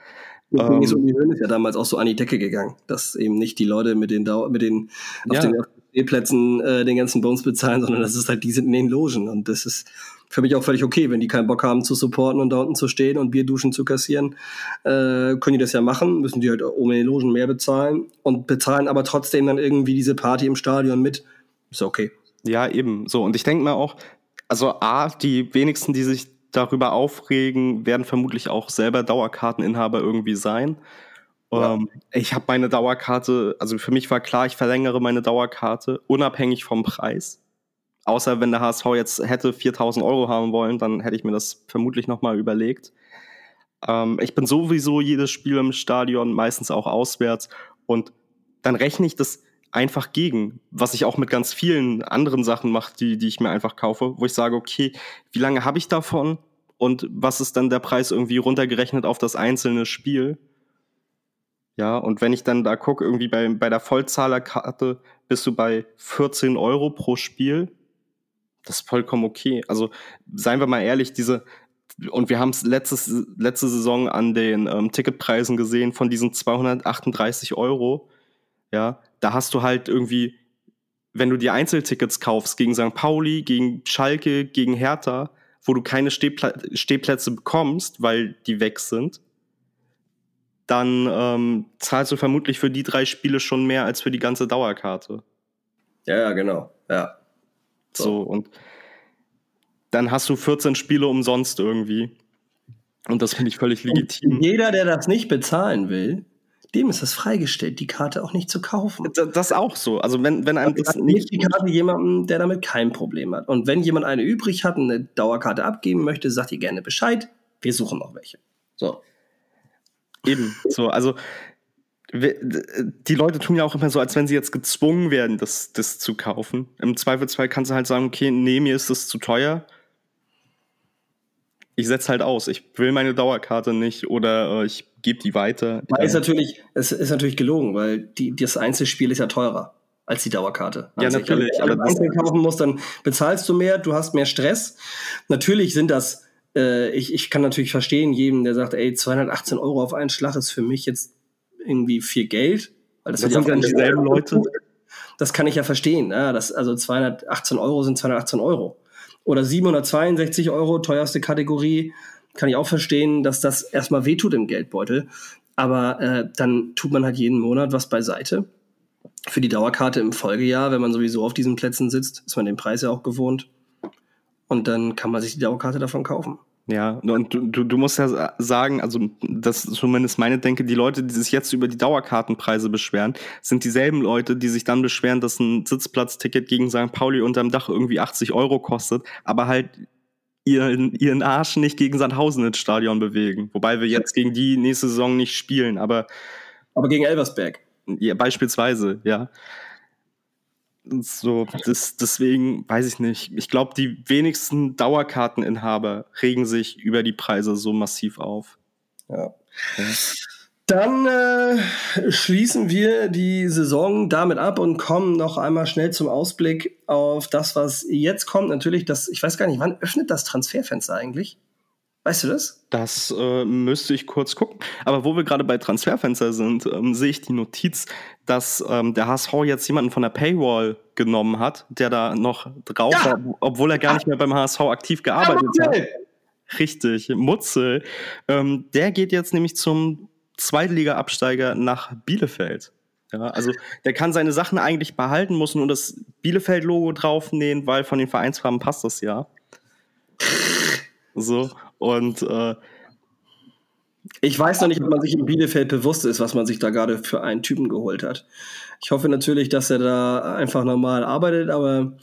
Ähm, so ist ja damals auch so an die Decke gegangen, dass eben nicht die Leute mit den, Dau mit den auf ja. den Stehplätzen äh, den ganzen Bones bezahlen, sondern das ist halt die sind in den Logen und das ist für mich auch völlig okay, wenn die keinen Bock haben zu supporten und da unten zu stehen und Bierduschen zu kassieren, äh, können die das ja machen, müssen die halt oben in den Logen mehr bezahlen und bezahlen aber trotzdem dann irgendwie diese Party im Stadion mit. Ist okay. Ja, eben. So, und ich denke mal auch, also A, die wenigsten, die sich darüber aufregen, werden vermutlich auch selber Dauerkarteninhaber irgendwie sein. Ja. Ähm, ich habe meine Dauerkarte, also für mich war klar, ich verlängere meine Dauerkarte unabhängig vom Preis. Außer wenn der HSV jetzt hätte 4000 Euro haben wollen, dann hätte ich mir das vermutlich nochmal überlegt. Ähm, ich bin sowieso jedes Spiel im Stadion, meistens auch auswärts. Und dann rechne ich das einfach gegen, was ich auch mit ganz vielen anderen Sachen mache, die, die ich mir einfach kaufe, wo ich sage, okay, wie lange habe ich davon? Und was ist dann der Preis irgendwie runtergerechnet auf das einzelne Spiel? Ja, und wenn ich dann da gucke, irgendwie bei, bei der Vollzahlerkarte bist du bei 14 Euro pro Spiel das ist vollkommen okay. Also seien wir mal ehrlich, diese, und wir haben es letzte Saison an den ähm, Ticketpreisen gesehen, von diesen 238 Euro, ja, da hast du halt irgendwie, wenn du dir Einzeltickets kaufst gegen St. Pauli, gegen Schalke, gegen Hertha, wo du keine Stehpla Stehplätze bekommst, weil die weg sind, dann ähm, zahlst du vermutlich für die drei Spiele schon mehr als für die ganze Dauerkarte. Ja, ja, genau. Ja. So. so, und dann hast du 14 Spiele umsonst irgendwie. Und das finde ich völlig legitim. Und jeder, der das nicht bezahlen will, dem ist das freigestellt, die Karte auch nicht zu kaufen. Das, das auch so. Also wenn, wenn einem das nicht die Karte jemandem, der damit kein Problem hat. Und wenn jemand eine übrig hat und eine Dauerkarte abgeben möchte, sagt ihr gerne Bescheid. Wir suchen noch welche. So. Eben. So, also die Leute tun ja auch immer so, als wenn sie jetzt gezwungen werden, das, das zu kaufen. Im Zweifelsfall kannst du halt sagen, okay, nee, mir ist das zu teuer. Ich setze halt aus. Ich will meine Dauerkarte nicht oder äh, ich gebe die weiter. Ja. Ist natürlich, es ist natürlich gelogen, weil die, das Einzelspiel ist ja teurer als die Dauerkarte. Ja, also natürlich. Wenn du einzeln kaufen musst, dann bezahlst du mehr, du hast mehr Stress. Natürlich sind das, äh, ich, ich kann natürlich verstehen, jedem, der sagt, ey, 218 Euro auf einen Schlag ist für mich jetzt irgendwie viel Geld. Weil das, das sind ja dieselben Leute. Das kann ich ja verstehen. Ja, das, also 218 Euro sind 218 Euro. Oder 762 Euro, teuerste Kategorie, kann ich auch verstehen, dass das erstmal wehtut im Geldbeutel. Aber äh, dann tut man halt jeden Monat was beiseite. Für die Dauerkarte im Folgejahr, wenn man sowieso auf diesen Plätzen sitzt, ist man den Preis ja auch gewohnt. Und dann kann man sich die Dauerkarte davon kaufen. Ja, und du, du, du musst ja sagen, also das ist zumindest meine Denke, die Leute, die sich jetzt über die Dauerkartenpreise beschweren, sind dieselben Leute, die sich dann beschweren, dass ein Sitzplatzticket gegen St. Pauli unterm Dach irgendwie 80 Euro kostet, aber halt ihren, ihren Arsch nicht gegen Sandhausen ins Stadion bewegen. Wobei wir jetzt gegen die nächste Saison nicht spielen, aber. Aber gegen Elversberg. Ja, beispielsweise, ja. So, das, deswegen weiß ich nicht. Ich glaube, die wenigsten Dauerkarteninhaber regen sich über die Preise so massiv auf. Ja. Dann äh, schließen wir die Saison damit ab und kommen noch einmal schnell zum Ausblick auf das, was jetzt kommt. Natürlich, das, ich weiß gar nicht, wann öffnet das Transferfenster eigentlich? Weißt du das? Das äh, müsste ich kurz gucken. Aber wo wir gerade bei Transferfenster sind, ähm, sehe ich die Notiz, dass ähm, der HSV jetzt jemanden von der Paywall genommen hat, der da noch drauf ja. war, obwohl er gar nicht mehr beim HSV aktiv gearbeitet ja, hat. Richtig, Mutzel. Ähm, der geht jetzt nämlich zum Zweitliga-Absteiger nach Bielefeld. Ja, also der kann seine Sachen eigentlich behalten, muss nur das Bielefeld-Logo draufnähen, weil von den Vereinsfarben passt das ja. So. Und äh, ich weiß noch nicht, ob man sich in Bielefeld bewusst ist, was man sich da gerade für einen Typen geholt hat. Ich hoffe natürlich, dass er da einfach normal arbeitet, aber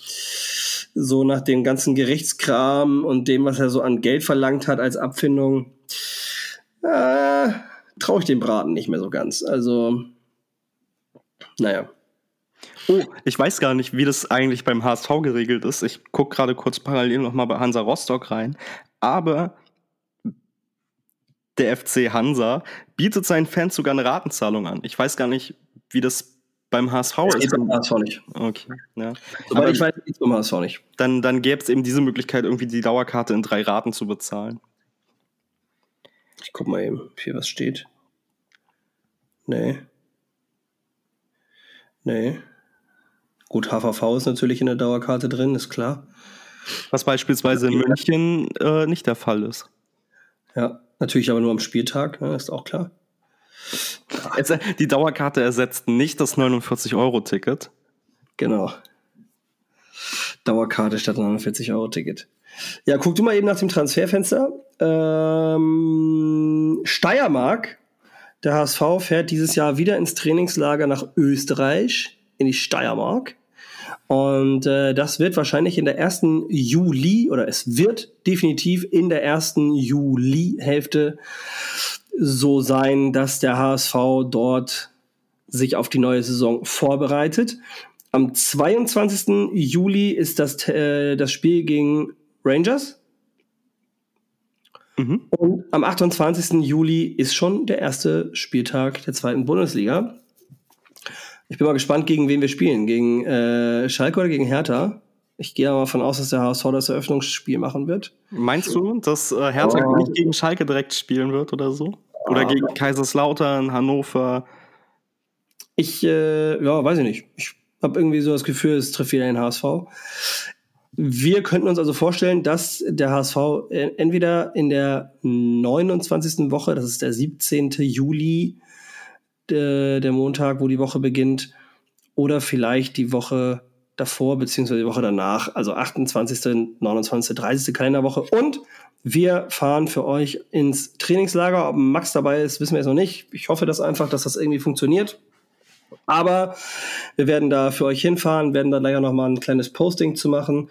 so nach dem ganzen Gerichtskram und dem, was er so an Geld verlangt hat als Abfindung, äh, traue ich dem Braten nicht mehr so ganz. Also, naja. Oh, ich weiß gar nicht, wie das eigentlich beim HSV geregelt ist. Ich gucke gerade kurz parallel nochmal bei Hansa Rostock rein. Aber der FC Hansa bietet seinen Fans sogar eine Ratenzahlung an. Ich weiß gar nicht, wie das beim HSV das ist. Geht beim HSV nicht. Okay. Ja. Soweit ich weiß, geht beim HSV nicht. Dann, dann gäbe es eben diese Möglichkeit, irgendwie die Dauerkarte in drei Raten zu bezahlen. Ich guck mal eben, hier was steht. Nee. Nee. Gut, HVV ist natürlich in der Dauerkarte drin, ist klar. Was beispielsweise in München äh, nicht der Fall ist. Ja, natürlich aber nur am Spieltag, ne, ist auch klar. Jetzt, die Dauerkarte ersetzt nicht das 49-Euro-Ticket. Genau. Dauerkarte statt 49-Euro-Ticket. Ja, guck du mal eben nach dem Transferfenster. Ähm, Steiermark, der HSV fährt dieses Jahr wieder ins Trainingslager nach Österreich, in die Steiermark. Und äh, das wird wahrscheinlich in der ersten Juli oder es wird definitiv in der ersten Juli-Hälfte so sein, dass der HSV dort sich auf die neue Saison vorbereitet. Am 22. Juli ist das, äh, das Spiel gegen Rangers. Mhm. Und am 28. Juli ist schon der erste Spieltag der zweiten Bundesliga. Ich bin mal gespannt, gegen wen wir spielen. Gegen äh, Schalke oder gegen Hertha? Ich gehe aber davon aus, dass der HSV das Eröffnungsspiel machen wird. Meinst du, dass äh, Hertha oh. nicht gegen Schalke direkt spielen wird oder so? Oder ah. gegen Kaiserslautern, Hannover? Ich, äh, ja, weiß ich nicht. Ich habe irgendwie so das Gefühl, es trifft wieder den HSV. Wir könnten uns also vorstellen, dass der HSV entweder in der 29. Woche, das ist der 17. Juli, der, der Montag, wo die Woche beginnt, oder vielleicht die Woche davor, beziehungsweise die Woche danach, also 28., 29., 30. Kalenderwoche. Und wir fahren für euch ins Trainingslager. Ob Max dabei ist, wissen wir jetzt noch nicht. Ich hoffe das einfach, dass das irgendwie funktioniert. Aber wir werden da für euch hinfahren, werden da leider noch mal ein kleines Posting zu machen.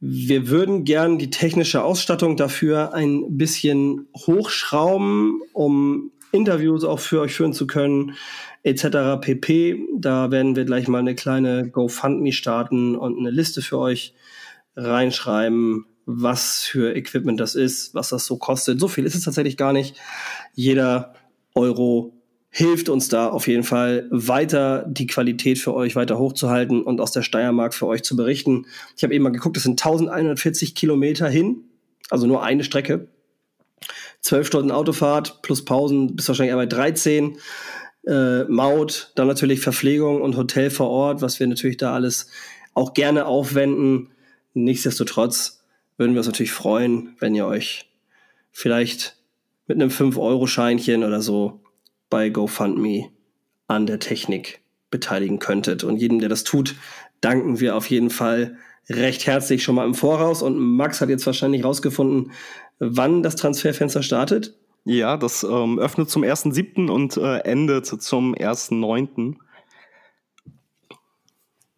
Wir würden gern die technische Ausstattung dafür ein bisschen hochschrauben, um Interviews auch für euch führen zu können, etc. pp. Da werden wir gleich mal eine kleine GoFundMe starten und eine Liste für euch reinschreiben, was für Equipment das ist, was das so kostet. So viel ist es tatsächlich gar nicht. Jeder Euro hilft uns da auf jeden Fall weiter die Qualität für euch weiter hochzuhalten und aus der Steiermark für euch zu berichten. Ich habe eben mal geguckt, es sind 1140 Kilometer hin, also nur eine Strecke zwölf Stunden Autofahrt plus Pausen bis wahrscheinlich bei 13. Äh, Maut, dann natürlich Verpflegung und Hotel vor Ort, was wir natürlich da alles auch gerne aufwenden. Nichtsdestotrotz würden wir uns natürlich freuen, wenn ihr euch vielleicht mit einem 5-Euro-Scheinchen oder so bei GoFundMe an der Technik beteiligen könntet. Und jedem, der das tut, danken wir auf jeden Fall recht herzlich schon mal im Voraus. Und Max hat jetzt wahrscheinlich rausgefunden, wann das Transferfenster startet? Ja, das ähm, öffnet zum 1.7. und äh, endet zum 1.9.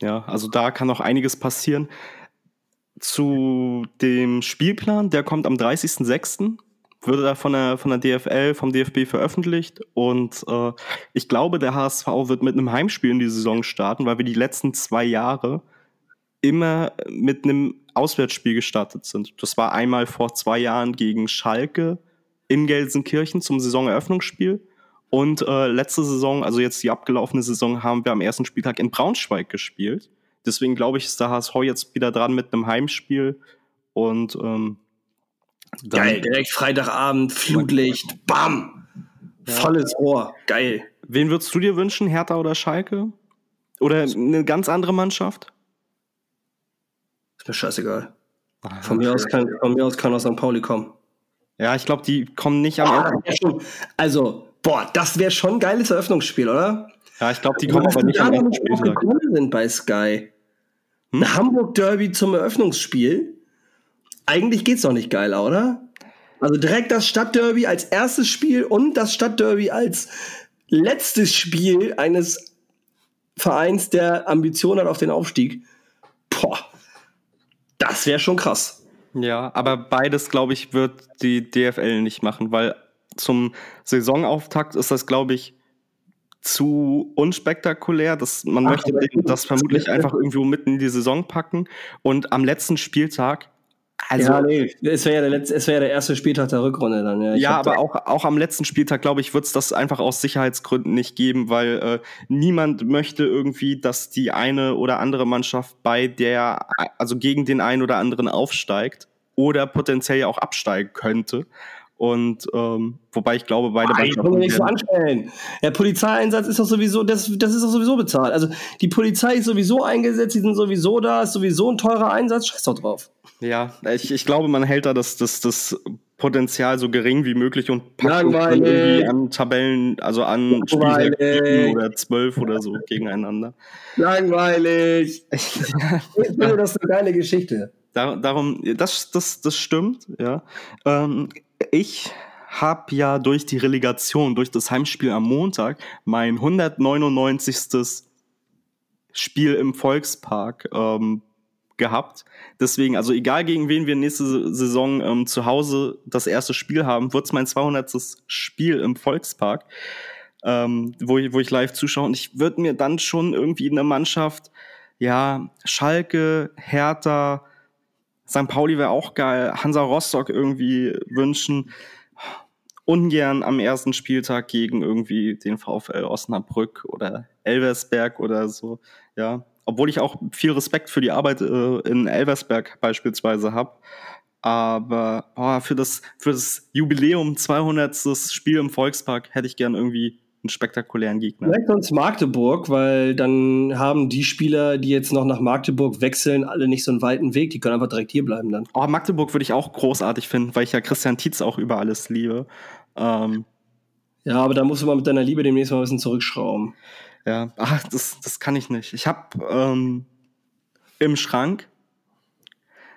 Ja, also da kann noch einiges passieren. Zu dem Spielplan, der kommt am 30.06. Würde da von der, von der DFL, vom DFB veröffentlicht. Und äh, ich glaube, der HSV wird mit einem Heimspiel in die Saison starten, weil wir die letzten zwei Jahre immer mit einem Auswärtsspiel gestartet sind. Das war einmal vor zwei Jahren gegen Schalke in Gelsenkirchen zum Saisoneröffnungsspiel. Und äh, letzte Saison, also jetzt die abgelaufene Saison, haben wir am ersten Spieltag in Braunschweig gespielt. Deswegen glaube ich, ist der HSV jetzt wieder dran mit einem Heimspiel. Und ähm, Geil, direkt Freitagabend, Flutlicht, bam! Ja. Volles Ohr, geil. Wen würdest du dir wünschen, Hertha oder Schalke? Oder eine ganz andere Mannschaft? Ist mir scheißegal. Ah, von, mir aus kann, von mir aus kann aus St. Pauli kommen. Ja, ich glaube, die kommen nicht am Ende. Also, boah, das wäre schon ein geiles Eröffnungsspiel, oder? Ja, ich glaube, die kommen aber nicht am Spieltag. sind bei Sky. Hm? Ein Hamburg-Derby zum Eröffnungsspiel. Eigentlich geht's doch nicht geiler, oder? Also direkt das Stadtderby als erstes Spiel und das Stadtderby als letztes Spiel eines Vereins, der Ambition hat auf den Aufstieg. Boah, das wäre schon krass. Ja, aber beides, glaube ich, wird die DFL nicht machen, weil zum Saisonauftakt ist das, glaube ich, zu unspektakulär. Das, man Ach, möchte das vermutlich einfach irgendwo mitten in die Saison packen. Und am letzten Spieltag also, ja, nee, es wäre ja, der letzte, es wär ja der erste Spieltag der Rückrunde dann. Ja, ja aber auch, auch am letzten Spieltag, glaube ich, wird es das einfach aus Sicherheitsgründen nicht geben, weil äh, niemand möchte irgendwie, dass die eine oder andere Mannschaft bei der, also gegen den einen oder anderen aufsteigt oder potenziell ja auch absteigen könnte. Und ähm, wobei ich glaube, beide Nein, Mannschaften. nicht so anstellen. Der Polizeieinsatz ist doch sowieso, das, das ist doch sowieso bezahlt. Also die Polizei ist sowieso eingesetzt, die sind sowieso da, ist sowieso ein teurer Einsatz, scheiß doch drauf. Ja, ich, ich glaube, man hält da das, das, das Potenzial so gering wie möglich und packt irgendwie an Tabellen, also an Spieltag oder zwölf oder so gegeneinander. Langweilig. ich finde das eine geile Geschichte. darum, das, das, das stimmt, ja. Ähm, ich habe ja durch die Relegation, durch das Heimspiel am Montag, mein 199. Spiel im Volkspark ähm, gehabt. Deswegen, also egal gegen wen wir nächste Saison ähm, zu Hause das erste Spiel haben, wird es mein 200. Spiel im Volkspark, ähm, wo, ich, wo ich live zuschaue. Und ich würde mir dann schon irgendwie eine Mannschaft, ja, Schalke, Hertha, St. Pauli wäre auch geil, Hansa Rostock irgendwie wünschen. Ungern am ersten Spieltag gegen irgendwie den VfL Osnabrück oder Elversberg oder so, ja obwohl ich auch viel Respekt für die Arbeit äh, in Elversberg beispielsweise habe. Aber oh, für, das, für das Jubiläum 200. Spiel im Volkspark hätte ich gern irgendwie einen spektakulären Gegner. Vielleicht sonst Magdeburg, weil dann haben die Spieler, die jetzt noch nach Magdeburg wechseln, alle nicht so einen weiten Weg. Die können einfach direkt hier bleiben dann. Oh, Magdeburg würde ich auch großartig finden, weil ich ja Christian Tietz auch über alles liebe. Ähm, ja, aber da musst du mal mit deiner Liebe demnächst mal ein bisschen zurückschrauben. Ja, ach, das, das kann ich nicht. Ich habe ähm, im Schrank,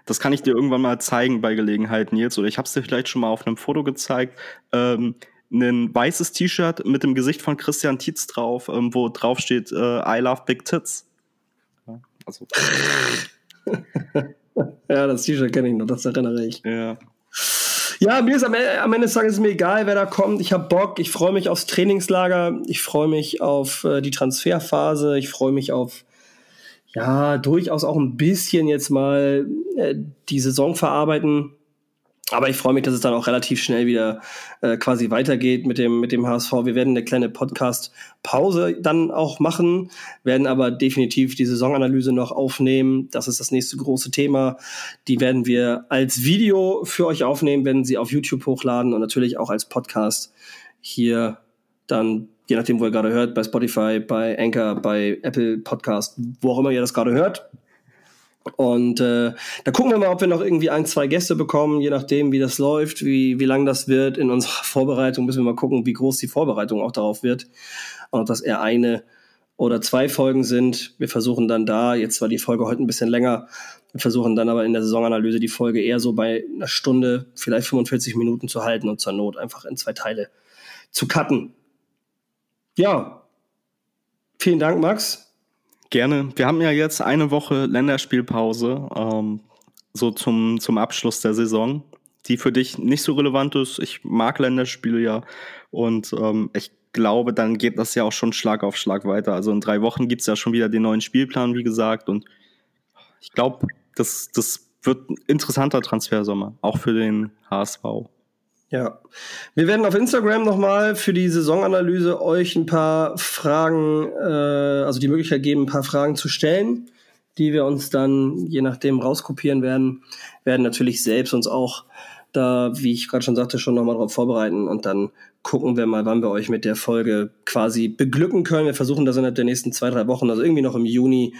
das kann ich dir irgendwann mal zeigen bei Gelegenheit, Nils, oder ich habe es dir vielleicht schon mal auf einem Foto gezeigt, ähm, ein weißes T-Shirt mit dem Gesicht von Christian Tietz drauf, ähm, wo drauf steht äh, I love big tits. Ja, also. ja das T-Shirt kenne ich noch, das erinnere ich. Ja. Ja, mir ist am, am Ende des Tages ist mir egal, wer da kommt. Ich habe Bock, ich freue mich aufs Trainingslager, ich freue mich auf äh, die Transferphase, ich freue mich auf ja, durchaus auch ein bisschen jetzt mal äh, die Saison verarbeiten. Aber ich freue mich, dass es dann auch relativ schnell wieder äh, quasi weitergeht mit dem, mit dem HSV. Wir werden eine kleine Podcast-Pause dann auch machen, werden aber definitiv die Saisonanalyse noch aufnehmen. Das ist das nächste große Thema. Die werden wir als Video für euch aufnehmen, werden sie auf YouTube hochladen und natürlich auch als Podcast hier dann, je nachdem, wo ihr gerade hört, bei Spotify, bei Anchor, bei Apple Podcast, wo auch immer ihr das gerade hört. Und äh, da gucken wir mal, ob wir noch irgendwie ein, zwei Gäste bekommen, je nachdem, wie das läuft, wie, wie lang das wird. In unserer Vorbereitung müssen wir mal gucken, wie groß die Vorbereitung auch darauf wird. Und ob das eher eine oder zwei Folgen sind. Wir versuchen dann da, jetzt war die Folge heute ein bisschen länger, wir versuchen dann aber in der Saisonanalyse die Folge eher so bei einer Stunde, vielleicht 45 Minuten zu halten und zur Not einfach in zwei Teile zu cutten. Ja, vielen Dank, Max. Gerne. Wir haben ja jetzt eine Woche Länderspielpause, ähm, so zum, zum Abschluss der Saison, die für dich nicht so relevant ist. Ich mag Länderspiele ja und ähm, ich glaube, dann geht das ja auch schon Schlag auf Schlag weiter. Also in drei Wochen gibt's ja schon wieder den neuen Spielplan, wie gesagt. Und ich glaube, das, das wird ein interessanter Transfersommer, auch für den HSV. Ja, wir werden auf Instagram nochmal für die Saisonanalyse euch ein paar Fragen, äh, also die Möglichkeit geben, ein paar Fragen zu stellen, die wir uns dann je nachdem rauskopieren werden. werden natürlich selbst uns auch da, wie ich gerade schon sagte, schon nochmal drauf vorbereiten und dann gucken wir mal, wann wir euch mit der Folge quasi beglücken können. Wir versuchen das innerhalb der nächsten zwei, drei Wochen, also irgendwie noch im Juni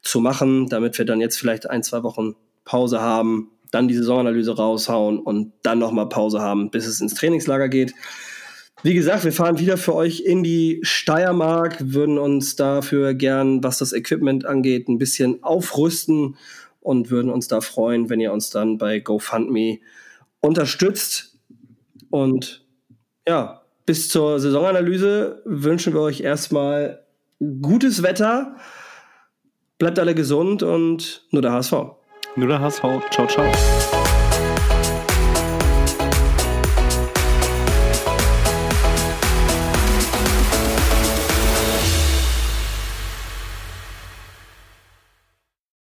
zu machen, damit wir dann jetzt vielleicht ein, zwei Wochen Pause haben, dann die Saisonanalyse raushauen und dann nochmal Pause haben, bis es ins Trainingslager geht. Wie gesagt, wir fahren wieder für euch in die Steiermark, würden uns dafür gern, was das Equipment angeht, ein bisschen aufrüsten und würden uns da freuen, wenn ihr uns dann bei GoFundMe unterstützt. Und ja, bis zur Saisonanalyse wünschen wir euch erstmal gutes Wetter. Bleibt alle gesund und nur der HSV. Nur der HSV. Ciao, ciao.